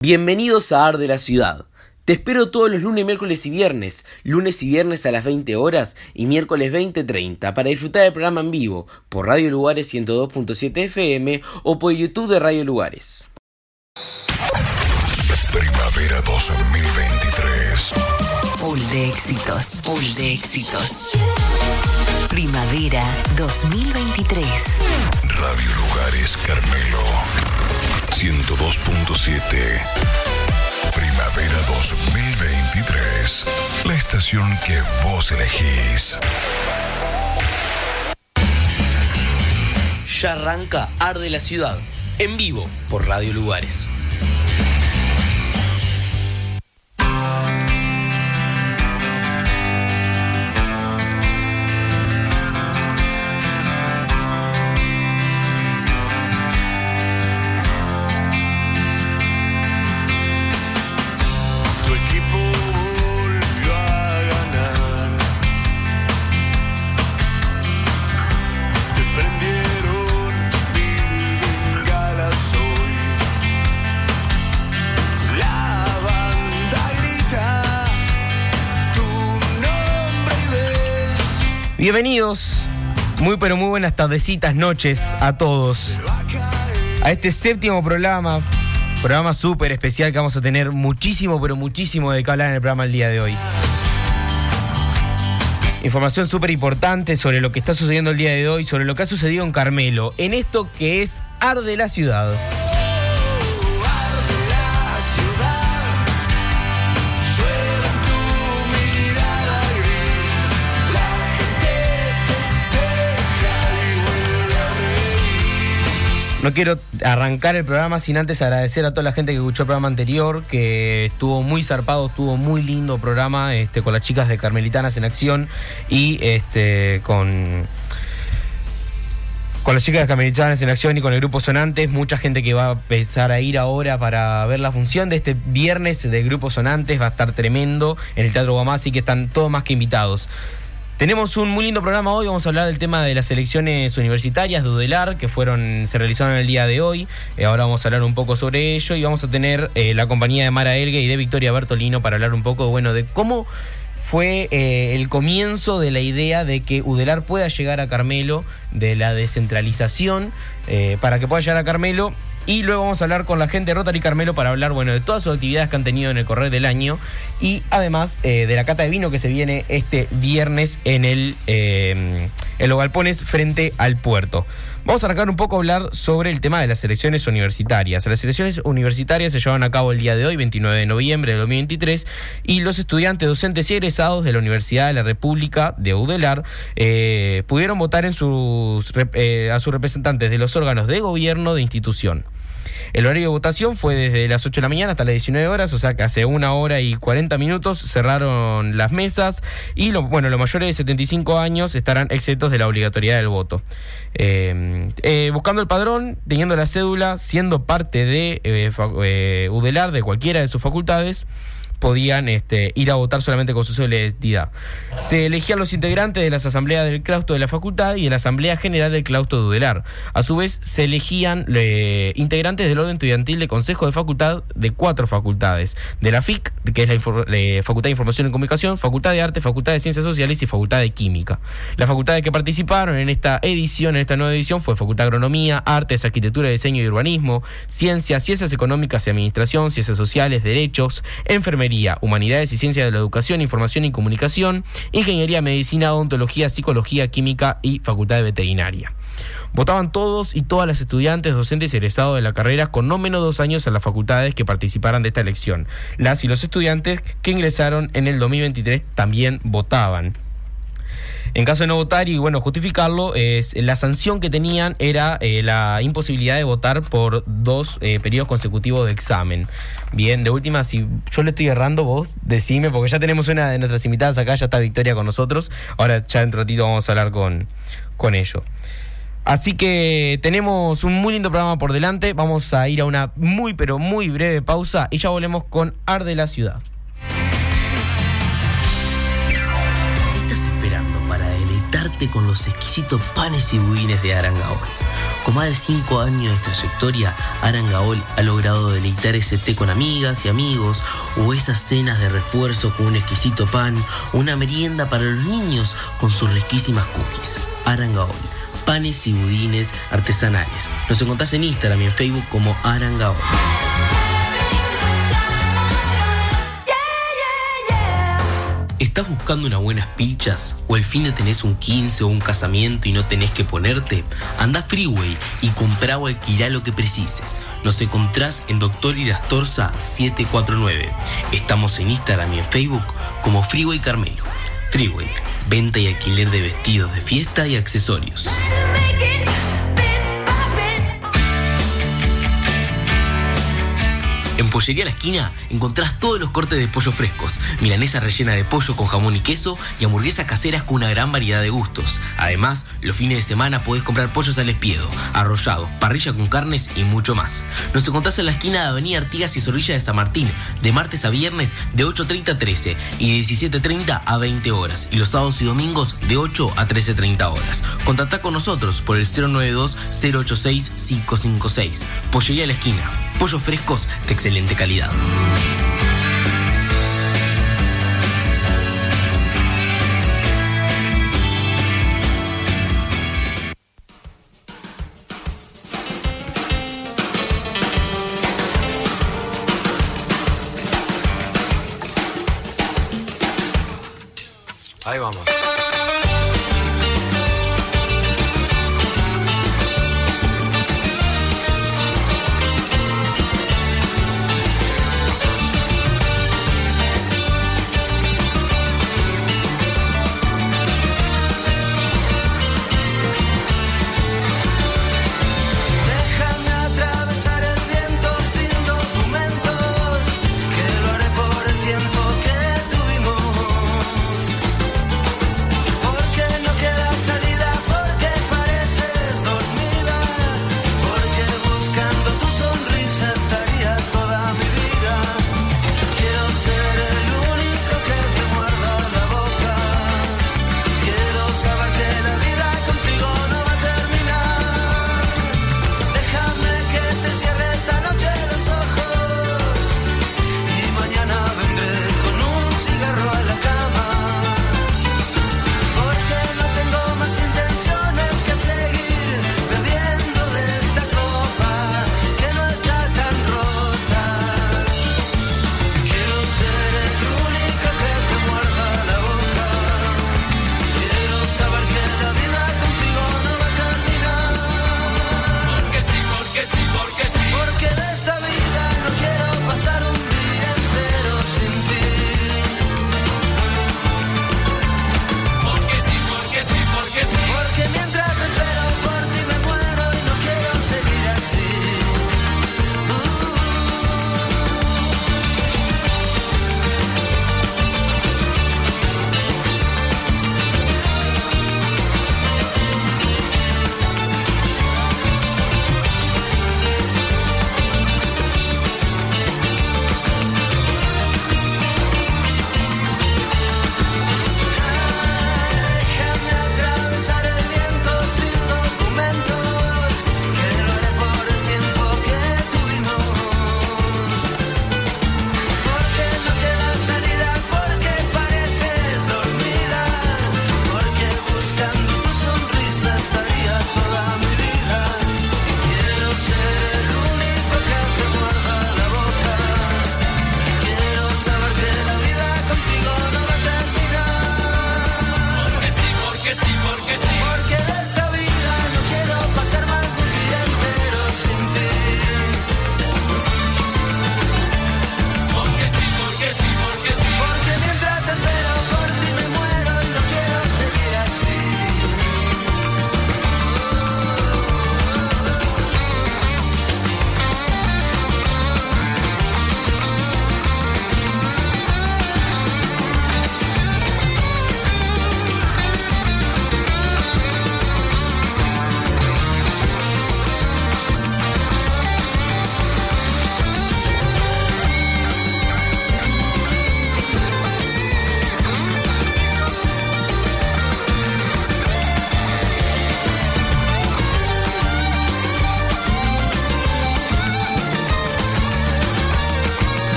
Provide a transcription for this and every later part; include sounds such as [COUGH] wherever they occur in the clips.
Bienvenidos a Ar de la Ciudad. Te espero todos los lunes, miércoles y viernes, lunes y viernes a las 20 horas y miércoles 20.30 para disfrutar del programa en vivo por Radio Lugares 102.7 FM o por YouTube de Radio Lugares. Primavera 2023. Full de éxitos, full de éxitos. Primavera 2023. Radio Lugares Carmelo 102.7. Primavera 2023. La estación que vos elegís. Ya arranca Ar de la Ciudad, en vivo por Radio Lugares. Bienvenidos, muy pero muy buenas tardecitas, noches a todos. A este séptimo programa, programa súper especial que vamos a tener muchísimo, pero muchísimo de que hablar en el programa el día de hoy. Información súper importante sobre lo que está sucediendo el día de hoy, sobre lo que ha sucedido en Carmelo, en esto que es Arde la Ciudad. No quiero arrancar el programa sin antes agradecer a toda la gente que escuchó el programa anterior, que estuvo muy zarpado, estuvo muy lindo programa este, con las chicas de Carmelitanas en Acción y este, con, con las chicas de Carmelitanas en Acción y con el grupo Sonantes. Mucha gente que va a empezar a ir ahora para ver la función de este viernes de Grupo Sonantes. Va a estar tremendo en el Teatro Guamasi, que están todos más que invitados. Tenemos un muy lindo programa hoy, vamos a hablar del tema de las elecciones universitarias de UDELAR que fueron, se realizaron el día de hoy. Eh, ahora vamos a hablar un poco sobre ello y vamos a tener eh, la compañía de Mara Elgue y de Victoria Bertolino para hablar un poco bueno, de cómo fue eh, el comienzo de la idea de que UDELAR pueda llegar a Carmelo, de la descentralización, eh, para que pueda llegar a Carmelo. Y luego vamos a hablar con la gente de Rotary Carmelo para hablar, bueno, de todas sus actividades que han tenido en el correr del año y además eh, de la cata de vino que se viene este viernes en el, eh, en los galpones frente al puerto. Vamos a arrancar un poco a hablar sobre el tema de las elecciones universitarias. Las elecciones universitarias se llevan a cabo el día de hoy, 29 de noviembre de 2023, y los estudiantes, docentes y egresados de la Universidad de la República de Udelar eh, pudieron votar eh, a sus representantes de los órganos de gobierno de institución. El horario de votación fue desde las 8 de la mañana hasta las 19 horas, o sea que hace una hora y 40 minutos cerraron las mesas y lo, bueno, los mayores de 75 años estarán exentos de la obligatoriedad del voto. Eh, eh, buscando el padrón, teniendo la cédula, siendo parte de eh, eh, UDELAR, de cualquiera de sus facultades, podían este, ir a votar solamente con su identidad. Se elegían los integrantes de las asambleas del claustro de la facultad y de la asamblea general del claustro de UDELAR. A su vez, se elegían eh, integrantes del orden estudiantil de consejo de facultad de cuatro facultades. De la FIC, que es la infor- eh, Facultad de Información y Comunicación, Facultad de Arte, Facultad de Ciencias Sociales y Facultad de Química. Las facultades que participaron en esta edición, en esta nueva edición, fue Facultad de Agronomía, Artes, Arquitectura, Diseño y Urbanismo, Ciencias, Ciencias Económicas y Administración, Ciencias Sociales, Derechos, Enfermería, Humanidades y Ciencias de la Educación, Información y Comunicación, Ingeniería, Medicina, Odontología, Psicología, Química y Facultad de Veterinaria. Votaban todos y todas las estudiantes, docentes y egresados de la carrera con no menos dos años en las facultades que participaran de esta elección. Las y los estudiantes que ingresaron en el 2023 también votaban. En caso de no votar y bueno, justificarlo, es, la sanción que tenían era eh, la imposibilidad de votar por dos eh, periodos consecutivos de examen. Bien, de última, si yo le estoy errando, vos decime, porque ya tenemos una de nuestras invitadas acá, ya está Victoria con nosotros. Ahora ya en un ratito vamos a hablar con, con ello. Así que tenemos un muy lindo programa por delante. Vamos a ir a una muy pero muy breve pausa y ya volvemos con Arde la Ciudad. Deleitarte? con los exquisitos panes y budines de Arangaol. Con más de 5 años de trayectoria, Arangaol ha logrado deleitar ese té con amigas y amigos, o esas cenas de refuerzo con un exquisito pan, o una merienda para los niños con sus riquísimas cookies. Arangaol, panes y budines artesanales. Nos encontrás en Instagram y en Facebook como Arangaol. ¿Estás buscando unas buenas pilchas? ¿O el fin de tenés un 15 o un casamiento y no tenés que ponerte? Anda Freeway y comprá o alquilá lo que precises. Nos encontrás en Doctor Irastorza 749. Estamos en Instagram y en Facebook como Freeway Carmelo. Freeway, venta y alquiler de vestidos de fiesta y accesorios. En Pollería La Esquina encontrás todos los cortes de pollo frescos, milanesa rellena de pollo con jamón y queso y hamburguesas caseras con una gran variedad de gustos. Además, los fines de semana podés comprar pollos al espiedo, arrollado, parrilla con carnes y mucho más. Nos encontrás en la esquina de Avenida Artigas y Zorrilla de San Martín, de martes a viernes de 8.30 a 13 y de 17.30 a 20 horas, y los sábados y domingos de 8 a 13.30 horas. Contactá con nosotros por el 092-086-556. Pollería La Esquina. Pollos frescos de excelente calidad.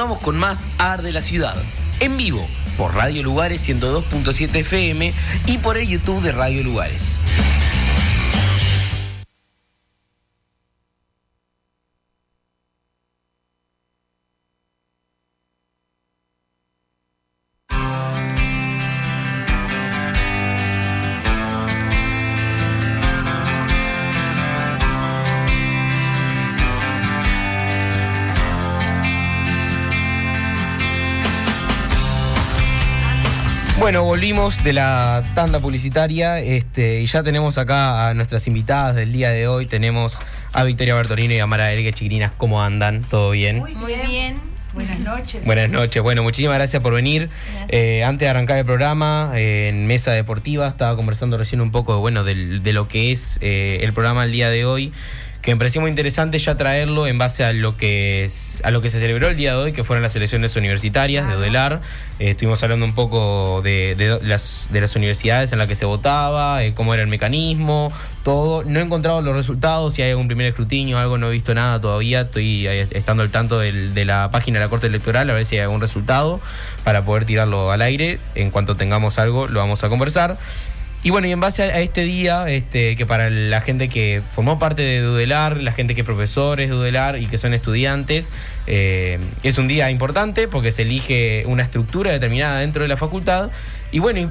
Continuamos con más Ar de la Ciudad, en vivo, por Radio Lugares 102.7 FM y por el YouTube de Radio Lugares. Volvimos de la tanda publicitaria este, y ya tenemos acá a nuestras invitadas del día de hoy. Tenemos a Victoria Bertolino y a Mara Elgue Chiquirinas. ¿Cómo andan? ¿Todo bien? Muy bien. Buenas noches. Buenas noches. Bueno, muchísimas gracias por venir. Eh, antes de arrancar el programa, eh, en Mesa Deportiva, estaba conversando recién un poco bueno, de lo que es eh, el programa el día de hoy. Que me pareció muy interesante ya traerlo en base a lo que es- a lo que se celebró el día de hoy, que fueron las elecciones universitarias de Odelar. Eh, estuvimos hablando un poco de, de las, de las universidades en las que se votaba, eh, cómo era el mecanismo, todo. No he encontrado los resultados, si hay algún primer escrutinio, algo, no he visto nada todavía. Estoy eh, estando al tanto del- de la página de la Corte Electoral a ver si hay algún resultado para poder tirarlo al aire. En cuanto tengamos algo, lo vamos a conversar. Y bueno, y en base a, a este día, este, que para la gente que formó parte de Dudelar, la gente que es profesores de Dudelar y que son estudiantes, eh, es un día importante porque se elige una estructura determinada dentro de la facultad. Y bueno, y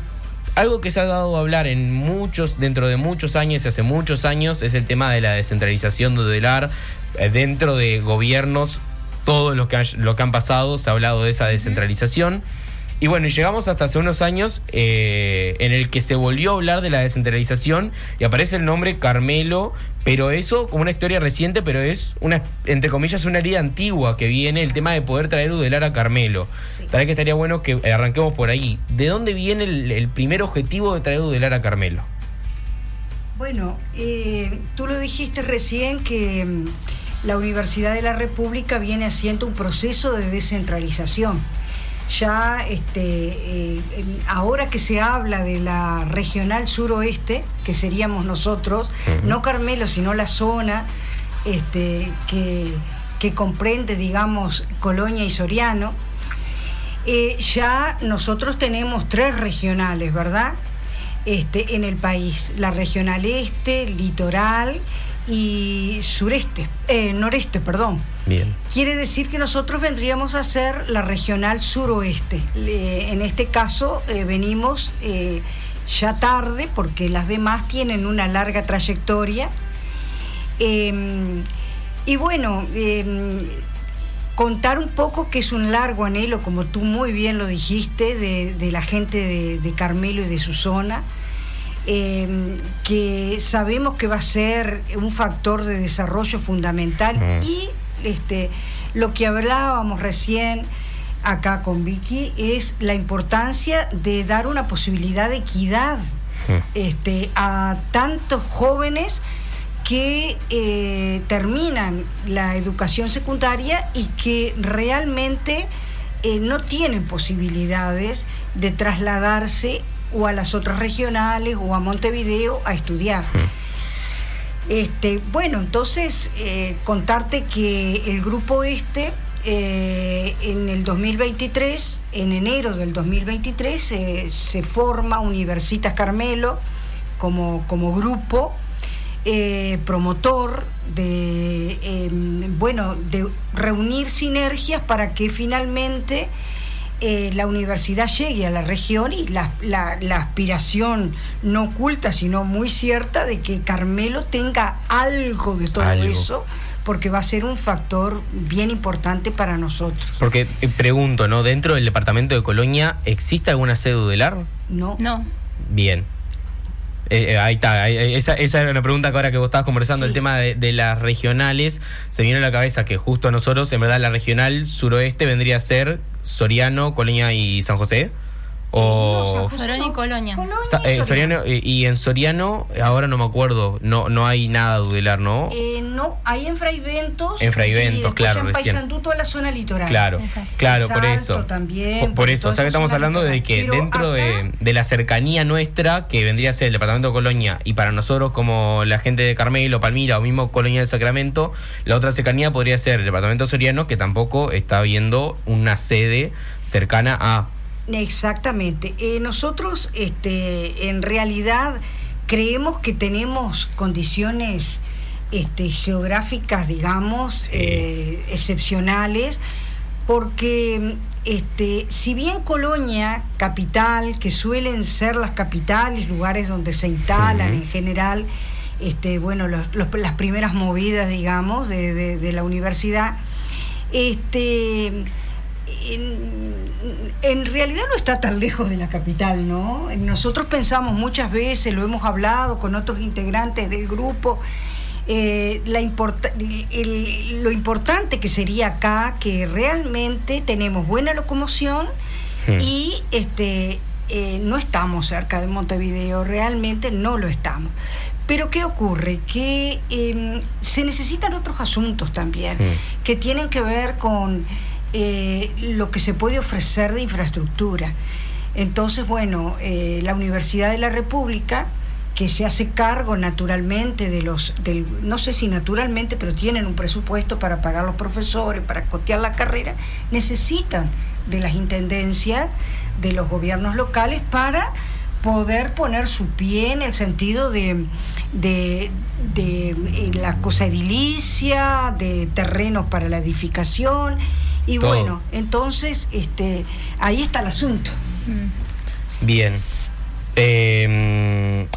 algo que se ha dado a hablar en muchos, dentro de muchos años y hace muchos años, es el tema de la descentralización de Dudelar eh, dentro de gobiernos. Todos los que, han, lo que han pasado se ha hablado de esa descentralización. Y bueno, y llegamos hasta hace unos años eh, en el que se volvió a hablar de la descentralización y aparece el nombre Carmelo, pero eso como una historia reciente, pero es una, entre comillas, una herida antigua que viene el tema de poder traer Udelar a Carmelo. Sí. Tal vez que estaría bueno que arranquemos por ahí. ¿De dónde viene el, el primer objetivo de traer Udelar a Carmelo? Bueno, eh, tú lo dijiste recién que mm, la Universidad de la República viene haciendo un proceso de descentralización. Ya este, eh, ahora que se habla de la regional suroeste, que seríamos nosotros, no Carmelo, sino la zona este, que, que comprende, digamos, Colonia y Soriano, eh, ya nosotros tenemos tres regionales, ¿verdad? Este, en el país, la regional este, litoral y sureste, eh, noreste, perdón. Bien. Quiere decir que nosotros vendríamos a ser la regional suroeste. En este caso eh, venimos eh, ya tarde porque las demás tienen una larga trayectoria. Em, y bueno, em, contar un poco que es un largo anhelo, como tú muy bien lo dijiste, de, de la gente de, de Carmelo y de su zona, eh, que sabemos que va a ser un factor de desarrollo fundamental Mm. y este, lo que hablábamos recién acá con Vicky es la importancia de dar una posibilidad de equidad Mm. este, a tantos jóvenes que eh, terminan la educación secundaria y que realmente eh, no tienen posibilidades de trasladarse o a las otras regionales o a Montevideo a estudiar. Este, bueno, entonces eh, contarte que el grupo este eh, en el 2023, en enero del 2023, eh, se forma Universitas Carmelo como, como grupo promotor de eh, bueno de reunir sinergias para que finalmente eh, la universidad llegue a la región y la, la- la aspiración no oculta sino muy cierta de que Carmelo tenga algo de todo Algo. eso porque va a ser un factor bien importante para nosotros Porque eh, pregunto, ¿no? Dentro del departamento de Colonia, ¿existe alguna sede Udelar? no No. Bien. Eh, eh, ahí está, esa, esa era una pregunta que ahora que vos estabas conversando, Sí. el tema de, de las regionales, se viene a la cabeza que justo a nosotros, en verdad, la regional suroeste vendría a ser Soriano, Colonia y San José. O No, Soriano y Colonia. Eh, y Soriano, y en Soriano, ahora no me acuerdo, no no hay nada de Udelar, ¿no? Eh, no, hay en Fraiventos. En Fraiventos, claro, En. Paysandú, toda la zona litoral. Claro, Exacto. claro, por eso. también, por, eso, o sea que estamos hablando de que Pero dentro de, de la cercanía nuestra, que vendría a ser el departamento de Colonia, y para nosotros como la gente de Carmelo, Palmira o mismo Colonia del Sacramento, la otra cercanía podría ser el departamento soriano, que tampoco está viendo una sede cercana a... Exactamente. Eh, nosotros, este, en realidad, creemos que tenemos condiciones este, geográficas, digamos, Sí. eh, excepcionales, porque este, si bien Colonia, capital, que suelen ser las capitales, lugares donde se instalan en general, este, bueno, los- los- las primeras movidas, digamos, de, de- de la universidad, este, en, en realidad no está tan lejos de la capital, ¿no? Nosotros pensamos muchas veces, lo hemos hablado con otros integrantes del grupo, eh, la importa- el- lo importante que sería acá que realmente tenemos buena locomoción Hmm. y este eh, no estamos cerca de Montevideo, realmente no lo estamos. Pero ¿qué ocurre? Que em, se necesitan otros asuntos también Hmm. que tienen que ver con eh, lo que se puede ofrecer de infraestructura. Entonces, bueno, eh, la Universidad de la República, que se hace cargo naturalmente de los, del, no sé si naturalmente, pero tienen un presupuesto para pagar los profesores, para costear la carrera, necesitan de las intendencias, de los gobiernos locales para poder poner su pie en el sentido de, eh, la cosa edilicia, de terrenos para la edificación. Y Todo. bueno, entonces este, ahí está el asunto. Bien. Eh,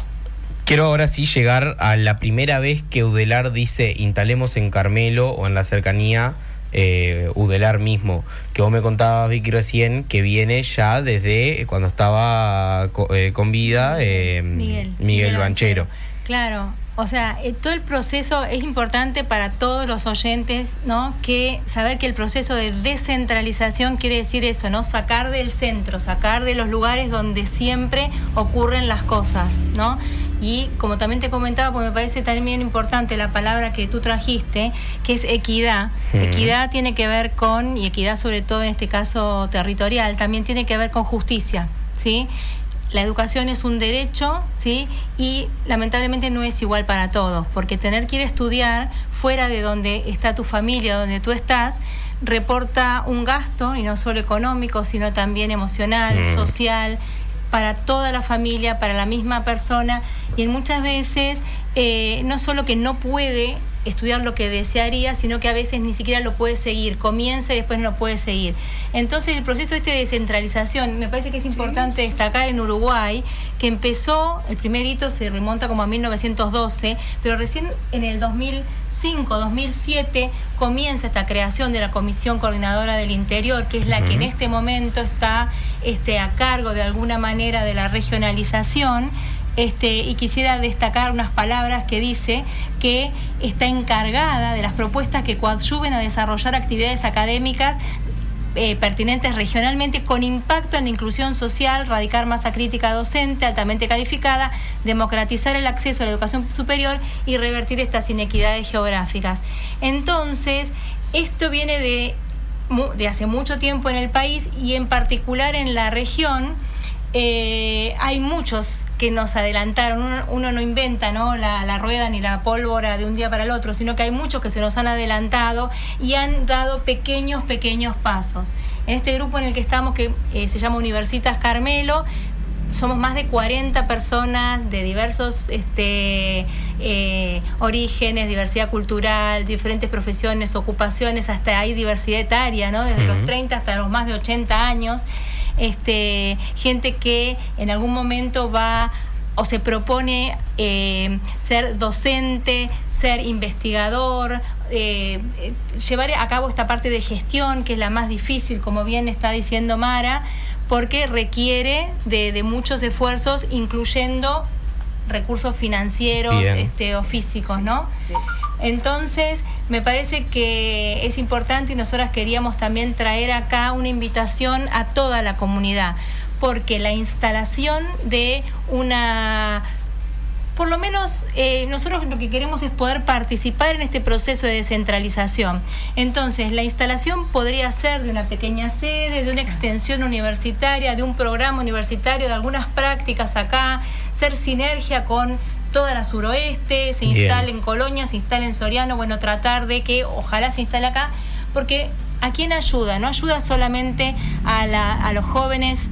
quiero ahora sí llegar a la primera vez que Udelar dice instalemos en Carmelo o en la cercanía eh, Udelar mismo. Que vos me contabas, Vicky, recién que viene ya desde cuando estaba co- eh, con vida eh, Miguel. Miguel Banchero. Claro, o sea, eh, todo el proceso es importante para todos los oyentes, ¿no? Que saber que el proceso de descentralización quiere decir eso, ¿no? Sacar del centro, sacar de los lugares donde siempre ocurren las cosas, ¿no? Y como también te comentaba, pues me parece también importante la palabra que tú trajiste, que es equidad. Mm. Equidad tiene que ver con, y equidad sobre todo en este caso territorial, también tiene que ver con justicia, ¿sí? La educación es un derecho, ¿sí? Y lamentablemente no es igual para todos, porque tener que ir a estudiar fuera de donde está tu familia, donde tú estás, reporta un gasto, y no solo económico, sino también emocional, Mm. social, para toda la familia, para la misma persona, y en muchas veces eh, no solo que no puede estudiar lo que desearía, sino que a veces ni siquiera lo puede seguir, comienza y después no lo puede seguir. Entonces el proceso este de descentralización, me parece que es importante destacar en Uruguay, que empezó, el primer hito se remonta como a 1912, pero recién en el 2005, 2007 comienza esta creación de la Comisión Coordinadora del Interior, que es la que en este momento está este, a cargo de alguna manera de la regionalización. Este, y quisiera destacar unas palabras que dice que está encargada de las propuestas que coadyuven a desarrollar actividades académicas eh, pertinentes regionalmente con impacto en la inclusión social, radicar masa crítica docente altamente calificada, democratizar el acceso a la educación superior y revertir estas inequidades geográficas. Entonces, esto viene de, de hace mucho tiempo en el país y en particular en la región. Eh, hay muchos que nos adelantaron. Uno, uno no inventa ¿no? La, la rueda ni la pólvora de un día para el otro, sino que hay muchos que se nos han adelantado y han dado pequeños, pequeños pasos. En este grupo en el que estamos, que eh, se llama Universitas Carmelo, somos más de 40 personas de diversos este, eh, orígenes, diversidad cultural, diferentes profesiones, ocupaciones, hasta hay diversidad etaria, ¿no? Desde los Ujú. 30 hasta los más de 80 años. Este, gente que en algún momento va o se propone eh, ser docente, ser investigador, eh, eh, llevar a cabo esta parte de gestión, que es la más difícil, como bien está diciendo Mara, porque requiere de, de muchos esfuerzos, incluyendo recursos financieros este, o físicos, ¿no? Entonces, me parece que es importante y nosotras queríamos también traer acá una invitación a toda la comunidad, porque la instalación de una por lo menos eh, nosotros lo que queremos es poder participar en este proceso de descentralización. Entonces, la instalación podría ser de una pequeña sede, de una extensión universitaria, de un programa universitario, de algunas prácticas acá, ser sinergia con toda la suroeste, se Bien. instale en Colonia, se instale en Soriano, bueno, tratar de que ojalá se instale acá, porque ¿a quién ayuda? No ayuda solamente a, la- a los jóvenes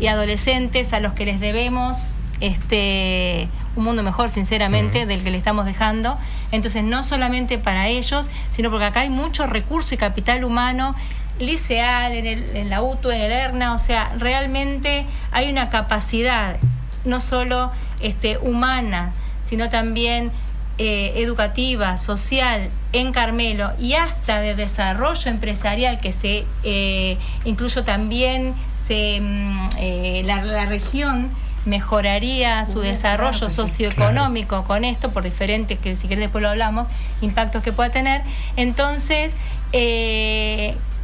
y adolescentes a los que les debemos este un mundo mejor, sinceramente, del que le estamos dejando. Entonces, no solamente para ellos, sino porque acá hay mucho recurso y capital humano liceal, en, el, en la UTU, en el ERNA, o sea, realmente hay una capacidad no solo este, humana, sino también eh, educativa, social en Carmelo y hasta de desarrollo empresarial que se eh, incluyo también se, mm, eh, la, la región mejoraría su Uy, desarrollo claro socioeconómico con esto por diferentes que si querés después lo hablamos impactos que pueda tener. Entonces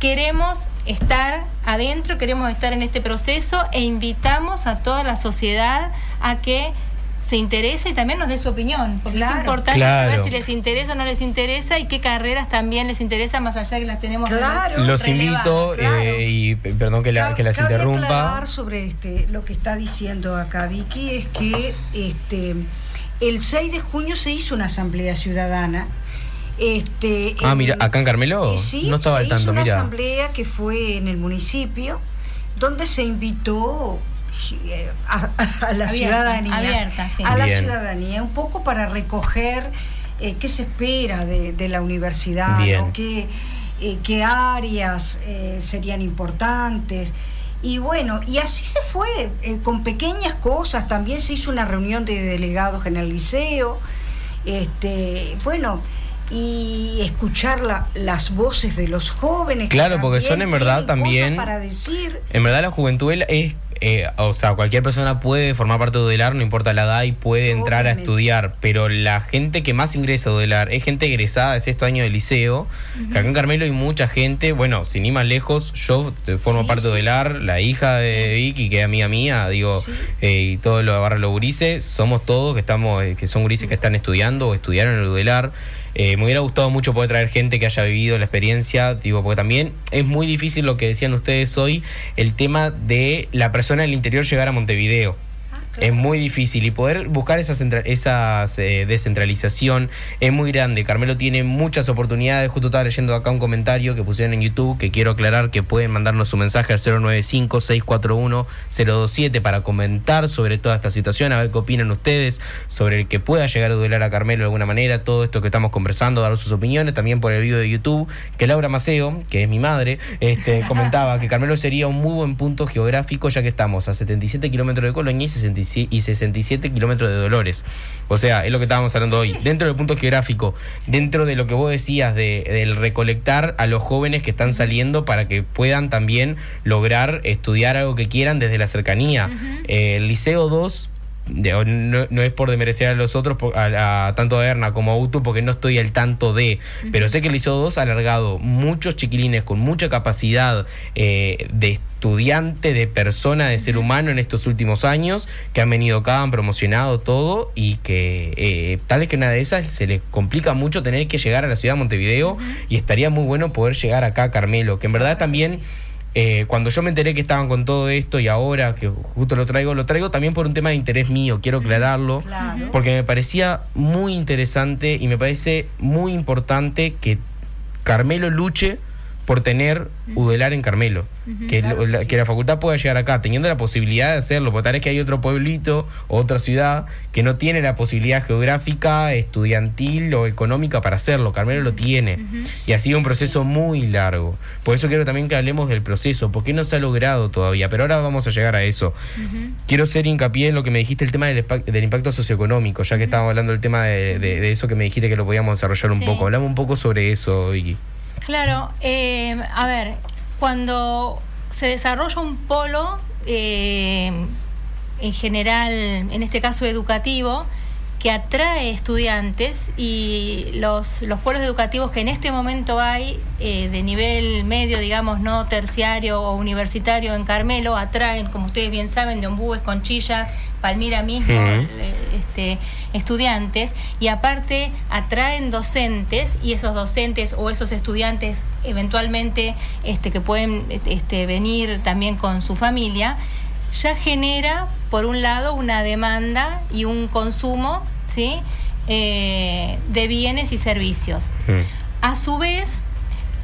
queremos estar adentro queremos estar en este proceso e invitamos a toda la sociedad a que se interese y también nos dé su opinión, porque Claro. es importante Claro. saber si les interesa o no les interesa y qué carreras también les interesa más allá que las tenemos Claro. Los invito, claro. eh, y perdón que, la- que las cabe interrumpa. sobre este, lo que está diciendo acá Vicky es que este, el 6 de junio se hizo una asamblea ciudadana. Este, Ah, en- mira, acá en Carmelo. Sí, no estaba se al tanto, hizo una mira. asamblea que fue en el municipio, donde se invitó a, a la Abierta, ciudadanía, abierta, sí. a la Bien. ciudadanía, un poco para recoger eh, qué se espera de, de la universidad, qué, eh, qué áreas eh, serían importantes. Y bueno, y así se fue, eh, con pequeñas cosas. También se hizo una reunión de delegados en el liceo. Este, bueno, y escuchar la- las voces de los jóvenes. que Claro, porque son en verdad también- Para decir. En verdad la juventud es, eh, o sea, cualquier persona puede formar parte de Udelar, no importa la edad, y puede entrar a estudiar, pero la gente que más ingresa a Udelar es gente egresada de sexto año de liceo, que acá en Carmelo hay mucha gente, bueno, sin ir más lejos, yo eh, formo Sí, parte de sí. Udelar, la hija de Vicky, que es amiga mía, digo, Sí. eh, y todo lo de barra los gurises, somos todos que estamos, eh, que son gurises que están estudiando o estudiaron en el Udelar. Eh, me hubiera gustado mucho poder traer gente que haya vivido la experiencia, digo, porque también es muy difícil lo que decían ustedes hoy, el tema de la persona del interior llegar a Montevideo. Es muy difícil y poder buscar esa, centra- esa eh, descentralización es muy grande. Carmelo tiene muchas oportunidades. Justo estaba leyendo acá un comentario que pusieron en YouTube que quiero aclarar que pueden mandarnos su mensaje al 095-641-027 para comentar sobre toda esta situación, a ver qué opinan ustedes sobre el que pueda llegar a duelar a Carmelo de alguna manera, todo esto que estamos conversando, dar sus opiniones, también por el video de YouTube, que Laura Maceo, que es mi madre, este, [LAUGHS] comentaba que Carmelo sería un muy buen punto geográfico ya que estamos a 77 kilómetros de Colonia y 67, y 67 kilómetros de Dolores. O sea, es lo que estábamos hablando hoy. Dentro del punto geográfico, dentro de lo que vos decías de, del recolectar a los jóvenes que están saliendo para que puedan también lograr estudiar algo que quieran desde la cercanía. Eh, el Liceo 2 de- no, no es por demerecer a los otros, por- a, a- tanto a Erna como a Utu, porque no estoy al tanto de. Pero sé que el Liceo 2 ha alargado muchos chiquilines con mucha capacidad eh, de estudiante, de persona, de ser humano en estos últimos años, que han venido acá, han promocionado todo y que eh, tal vez que una de esas se les complica mucho tener que llegar a la ciudad de Montevideo y estaría muy bueno poder llegar acá a Carmelo, que en verdad también... Eh, cuando yo me enteré que estaban con todo esto y ahora que justo lo traigo, lo traigo también por un tema de interés mío, quiero aclararlo, Claro. porque me parecía muy interesante y me parece muy importante que Carmelo luche por tener Udelar en Carmelo, que, Claro la, sí. que la facultad pueda llegar acá, teniendo la posibilidad de hacerlo, porque tal vez que hay otro pueblito o otra ciudad que no tiene la posibilidad geográfica, estudiantil o económica para hacerlo, Carmelo lo tiene, y ha sido un proceso muy largo, por eso quiero también que hablemos del proceso, porque no se ha logrado todavía, pero ahora vamos a llegar a eso. Quiero hacer hincapié en lo que me dijiste, el tema del, impacto socioeconómico, ya que estábamos hablando del tema de, de- de eso que me dijiste que lo podíamos desarrollar un Sí. poco. Hablamos un poco sobre eso, Vicky. Claro, eh, a ver, cuando se desarrolla un polo, eh, en general, en este caso educativo, que atrae estudiantes y los, los polos educativos que en este momento hay eh, de nivel medio, digamos, no terciario o universitario en Carmelo, atraen, como ustedes bien saben, de Ombúes, Conchillas, Palmira mismo, eh, este, estudiantes y aparte atraen docentes y esos docentes o esos estudiantes eventualmente este, que pueden este, venir también con su familia, ya genera por un lado una demanda y un consumo ¿sí? Eh, de bienes y servicios. Mm. A su vez,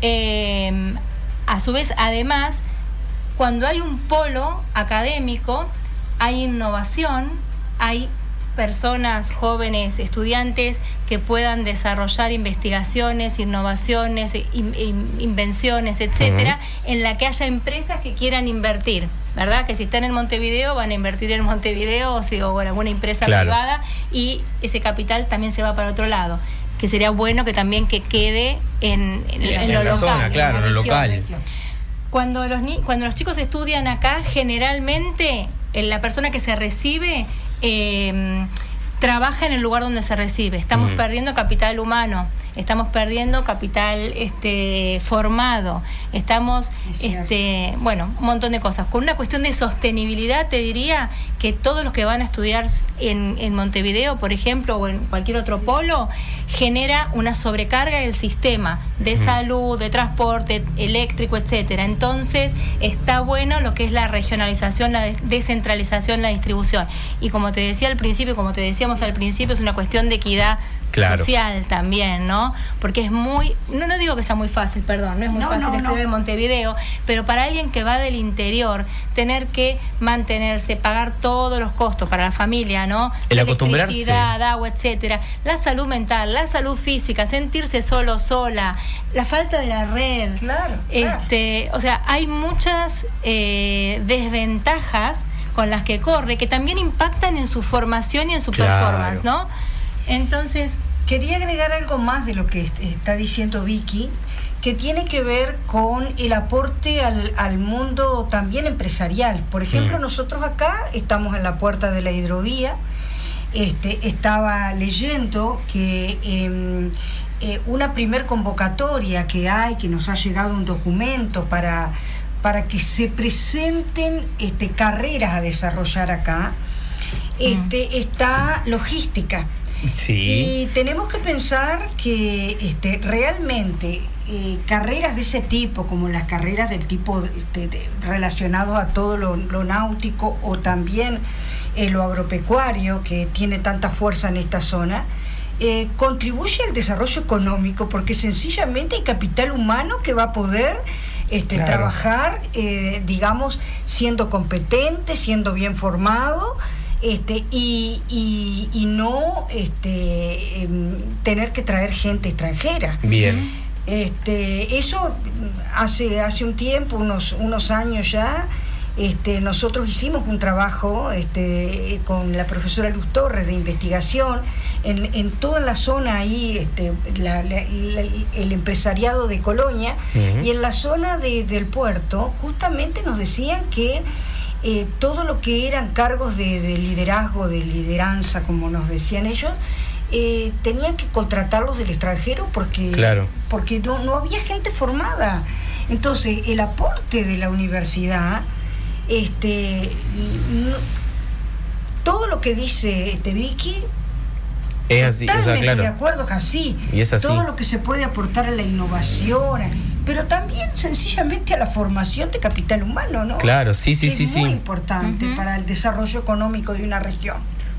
eh, a su vez, además, cuando hay un polo académico, hay innovación, hay personas, jóvenes, estudiantes que puedan desarrollar investigaciones, innovaciones, in- in- invenciones, etcétera, en la que haya empresas que quieran invertir, ¿verdad? Que si están en Montevideo van a invertir en Montevideo o, si, o en alguna empresa Claro. privada y ese capital también se va para otro lado. Que sería bueno que también que quede en, en- en En lo la local. zona, claro, la en lo local. Cuando los, ni- cuando los chicos estudian acá, generalmente eh, la persona que se recibe eh, trabaja en el lugar donde se recibe. Estamos perdiendo capital humano, estamos perdiendo capital este, formado, estamos, Es este, bueno, un montón de cosas. Con una cuestión de sostenibilidad, te diría que todos los que van a estudiar en, en Montevideo, por ejemplo, o en cualquier otro polo, genera una sobrecarga del sistema de salud, de transporte eléctrico, etcétera. Entonces, está bueno lo que es la regionalización, la de- descentralización, la distribución. Y como te decía al principio, como te decíamos al principio, es una cuestión de equidad Claro. social también, ¿no? Porque es muy, no, no digo que sea muy fácil, perdón, no es muy No, fácil no, estudiar no. en Montevideo, pero para alguien que va del interior, tener que mantenerse, pagar todos los costos para la familia, ¿no? El acostumbrarse. Electricidad, agua, etcétera, la salud mental, la salud física, sentirse solo, sola, la falta de la red. Claro, claro. Este, o sea, hay muchas eh, desventajas con las que corre que también impactan en su formación y en su Claro. performance, ¿no? Entonces, Quería agregar algo más de lo que est- está diciendo Vicky, que tiene que ver con el aporte al, al mundo también empresarial. Por ejemplo, Mm. nosotros acá estamos en la puerta de la hidrovía. Este, estaba leyendo que em, eh, una primer convocatoria que hay, que nos ha llegado un documento para, para que se presenten este, carreras a desarrollar acá, este, está logística. Sí. Y tenemos que pensar que este, realmente eh, carreras de ese tipo, como las carreras del tipo de- de- de- relacionado a todo lo, lo náutico o también eh, lo agropecuario, que tiene tanta fuerza en esta zona, eh, contribuye al desarrollo económico porque sencillamente hay capital humano que va a poder este, Claro. trabajar, eh, digamos, siendo competente, siendo bien formado este, y, y- y no este, em, tener que traer gente extranjera. Bien. Este, eso hace, hace un tiempo, unos, unos años ya, este, nosotros hicimos un trabajo este, con la profesora Luz Torres de investigación en, en toda la zona ahí, este, la- la- la- el empresariado de Colonia, y en la zona de- del puerto, justamente nos decían que eh, todo lo que eran cargos de, de liderazgo, de lideranza, como nos decían ellos, eh, tenían que contratarlos del extranjero porque, Claro. porque no, no había gente formada. Entonces, el aporte de la universidad, este, no- todo lo que dice este Vicky, Es así, o sea, totalmente de acuerdo, es así. Y es así. Todo lo que se puede aportar a la innovación, pero también sencillamente a la formación de capital humano, ¿no? Claro, sí, sí, Que sí, es muy sí. importante para el desarrollo económico de una región.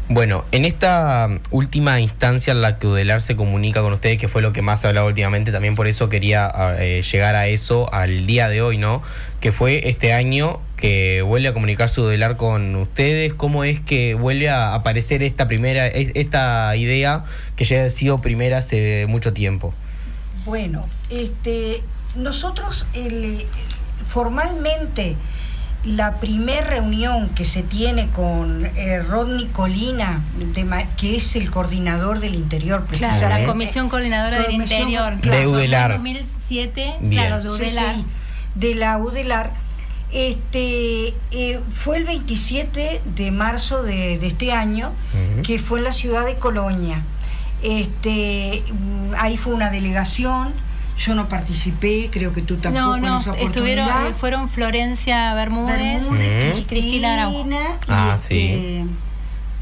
Bueno, en esta mm, última instancia en la que UDELAR se comunica con ustedes, que fue lo que más se ha hablado últimamente, también por eso quería eh, llegar a eso al día de hoy, ¿no? Que fue este año que vuelve a comunicarse UDELAR con ustedes. ¿Cómo es que vuelve a aparecer esta primera, es- esta idea que ya ha sido primera hace mucho tiempo? Bueno, este, nosotros el, eh, formalmente la primera reunión que se tiene con eh, Rodney Colina, de ma- que es el coordinador del interior, claro, precisamente. la Comisión Coordinadora del Interior. claro. De UDELAR. En 2007, Bien. claro, de Sí, UDELAR. sí, de la UDELAR, Este eh, fue el 27 de marzo de, de este año, que fue en la ciudad de Colonia. Este, mm, ahí fue una delegación, yo no participé, creo que tú tampoco No, en no, esa estuvieron, eh, fueron Florencia Bermúdez, Bermúdez, y Cristina Araujo. Ah, este, sí.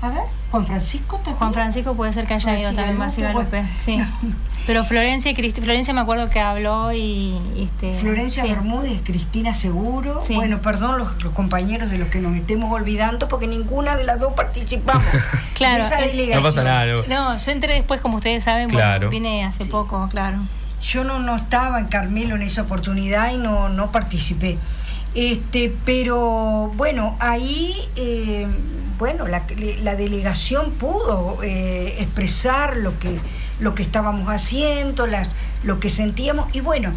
A ver, Juan Francisco también. Juan Francisco puede ser que haya Basi ido también, Galope, bueno. sí. [LAUGHS] Pero Florencia y Cristi- Florencia me acuerdo que habló y, y este Florencia sí. Bermúdez, Cristina Seguro. Sí. Bueno, perdón los, los compañeros de los que nos estemos olvidando porque ninguna de las dos participamos. [LAUGHS] Claro, de esa es- delegación. No pasa nada. no. No, yo entré después, como ustedes saben, Claro. bueno, vine hace poco, claro. Yo no, no estaba en Carmelo en esa oportunidad y no, no participé. Este, pero bueno, ahí eh, bueno, la, la delegación pudo eh, expresar lo que, lo que estábamos haciendo, las- lo que sentíamos, y bueno,